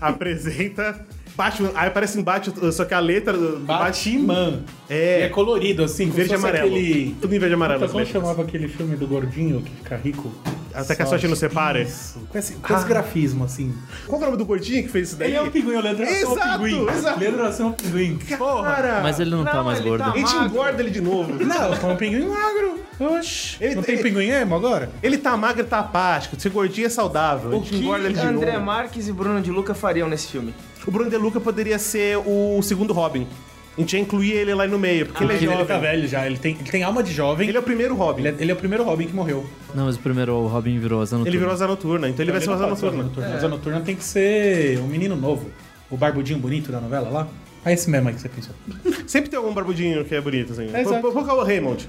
Apresenta Batman, aí aparece embaixo, só que a letra do Batman. É. E é colorido, assim. verde e amarelo. Aquele... Tudo em verde e amarelo. Como chamava aquele filme do gordinho que fica rico? Até que a sorte não separe. Isso. Com esse, com esse grafismo, assim. Qual é o nome do gordinho que fez isso daí? Ele é um pinguim, o Leandro Ação é um Exato, pinguim. exato. Leandro é um pinguim. Cara, Mas ele não, tá Não, mais ele gordo. tá a gente engorda ele de novo. Não, foi um pinguim magro. Oxi. Ele- não tem ele- pinguim emo agora? Ele tá magro, ele tá apático. Ser gordinho é saudável. a O gente que engorda ele de André novo. Marques e Bruno de Luca fariam nesse filme? O Bruno De Luca poderia ser o segundo Robin. A gente ia incluir ele lá no meio, porque ele é jovem. ele tá velho já. Ele tem, ele tem alma de jovem. Ele é o primeiro Robin. Ele é, ele é o primeiro Robin que morreu. Não, mas o primeiro o Robin virou asa noturna. Ele virou Asa Noturna, então ele vai ser o Asa pode Noturna. Asa Noturna tem que ser um menino novo. O barbudinho bonito da novela lá. É esse mesmo aí que você pensou. [LAUGHS] Sempre tem algum barbudinho que é bonito, assim. É, exato. Pô, Cauã Raymond.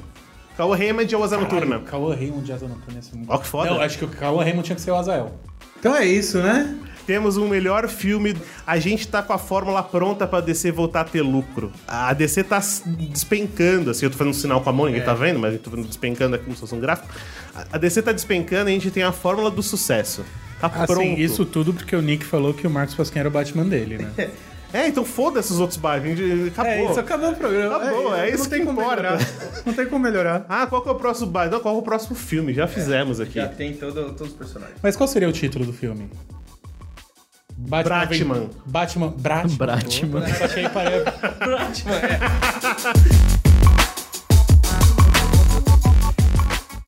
Cauã Raymond é o Asa Noturna. Cauã Raymond de Asa Noturna ia ser muito Ó, que foda. Não, acho que o Cauã Raymond tinha que ser o Azael. Então é isso, né? Temos um melhor filme. A gente tá com a fórmula pronta pra DC voltar a ter lucro. A DC tá despencando, assim. Eu tô fazendo um sinal com a mão, ninguém tá vendo, mas eu tô despencando aqui como se fosse um gráfico. A- DC tá despencando e a gente tem a fórmula do sucesso. Tá pronto. Assim, isso tudo porque o Nick falou que o Marcos Pasquim era o Batman dele, né? [LAUGHS] É, então foda-se os outros gente- Acabou. É isso, acabou o programa. Acabou, é isso não tem que como importa. melhorar. Não tem como melhorar. Ah, qual que é o próximo Batman? Não, qual é o próximo filme? Já fizemos aqui. tem todo, todos os personagens. Mas qual seria o título do filme? Batman. Bratman. Batman. Bratman. Bratman. Achei que parei. [LAUGHS] Batman, é. [LAUGHS]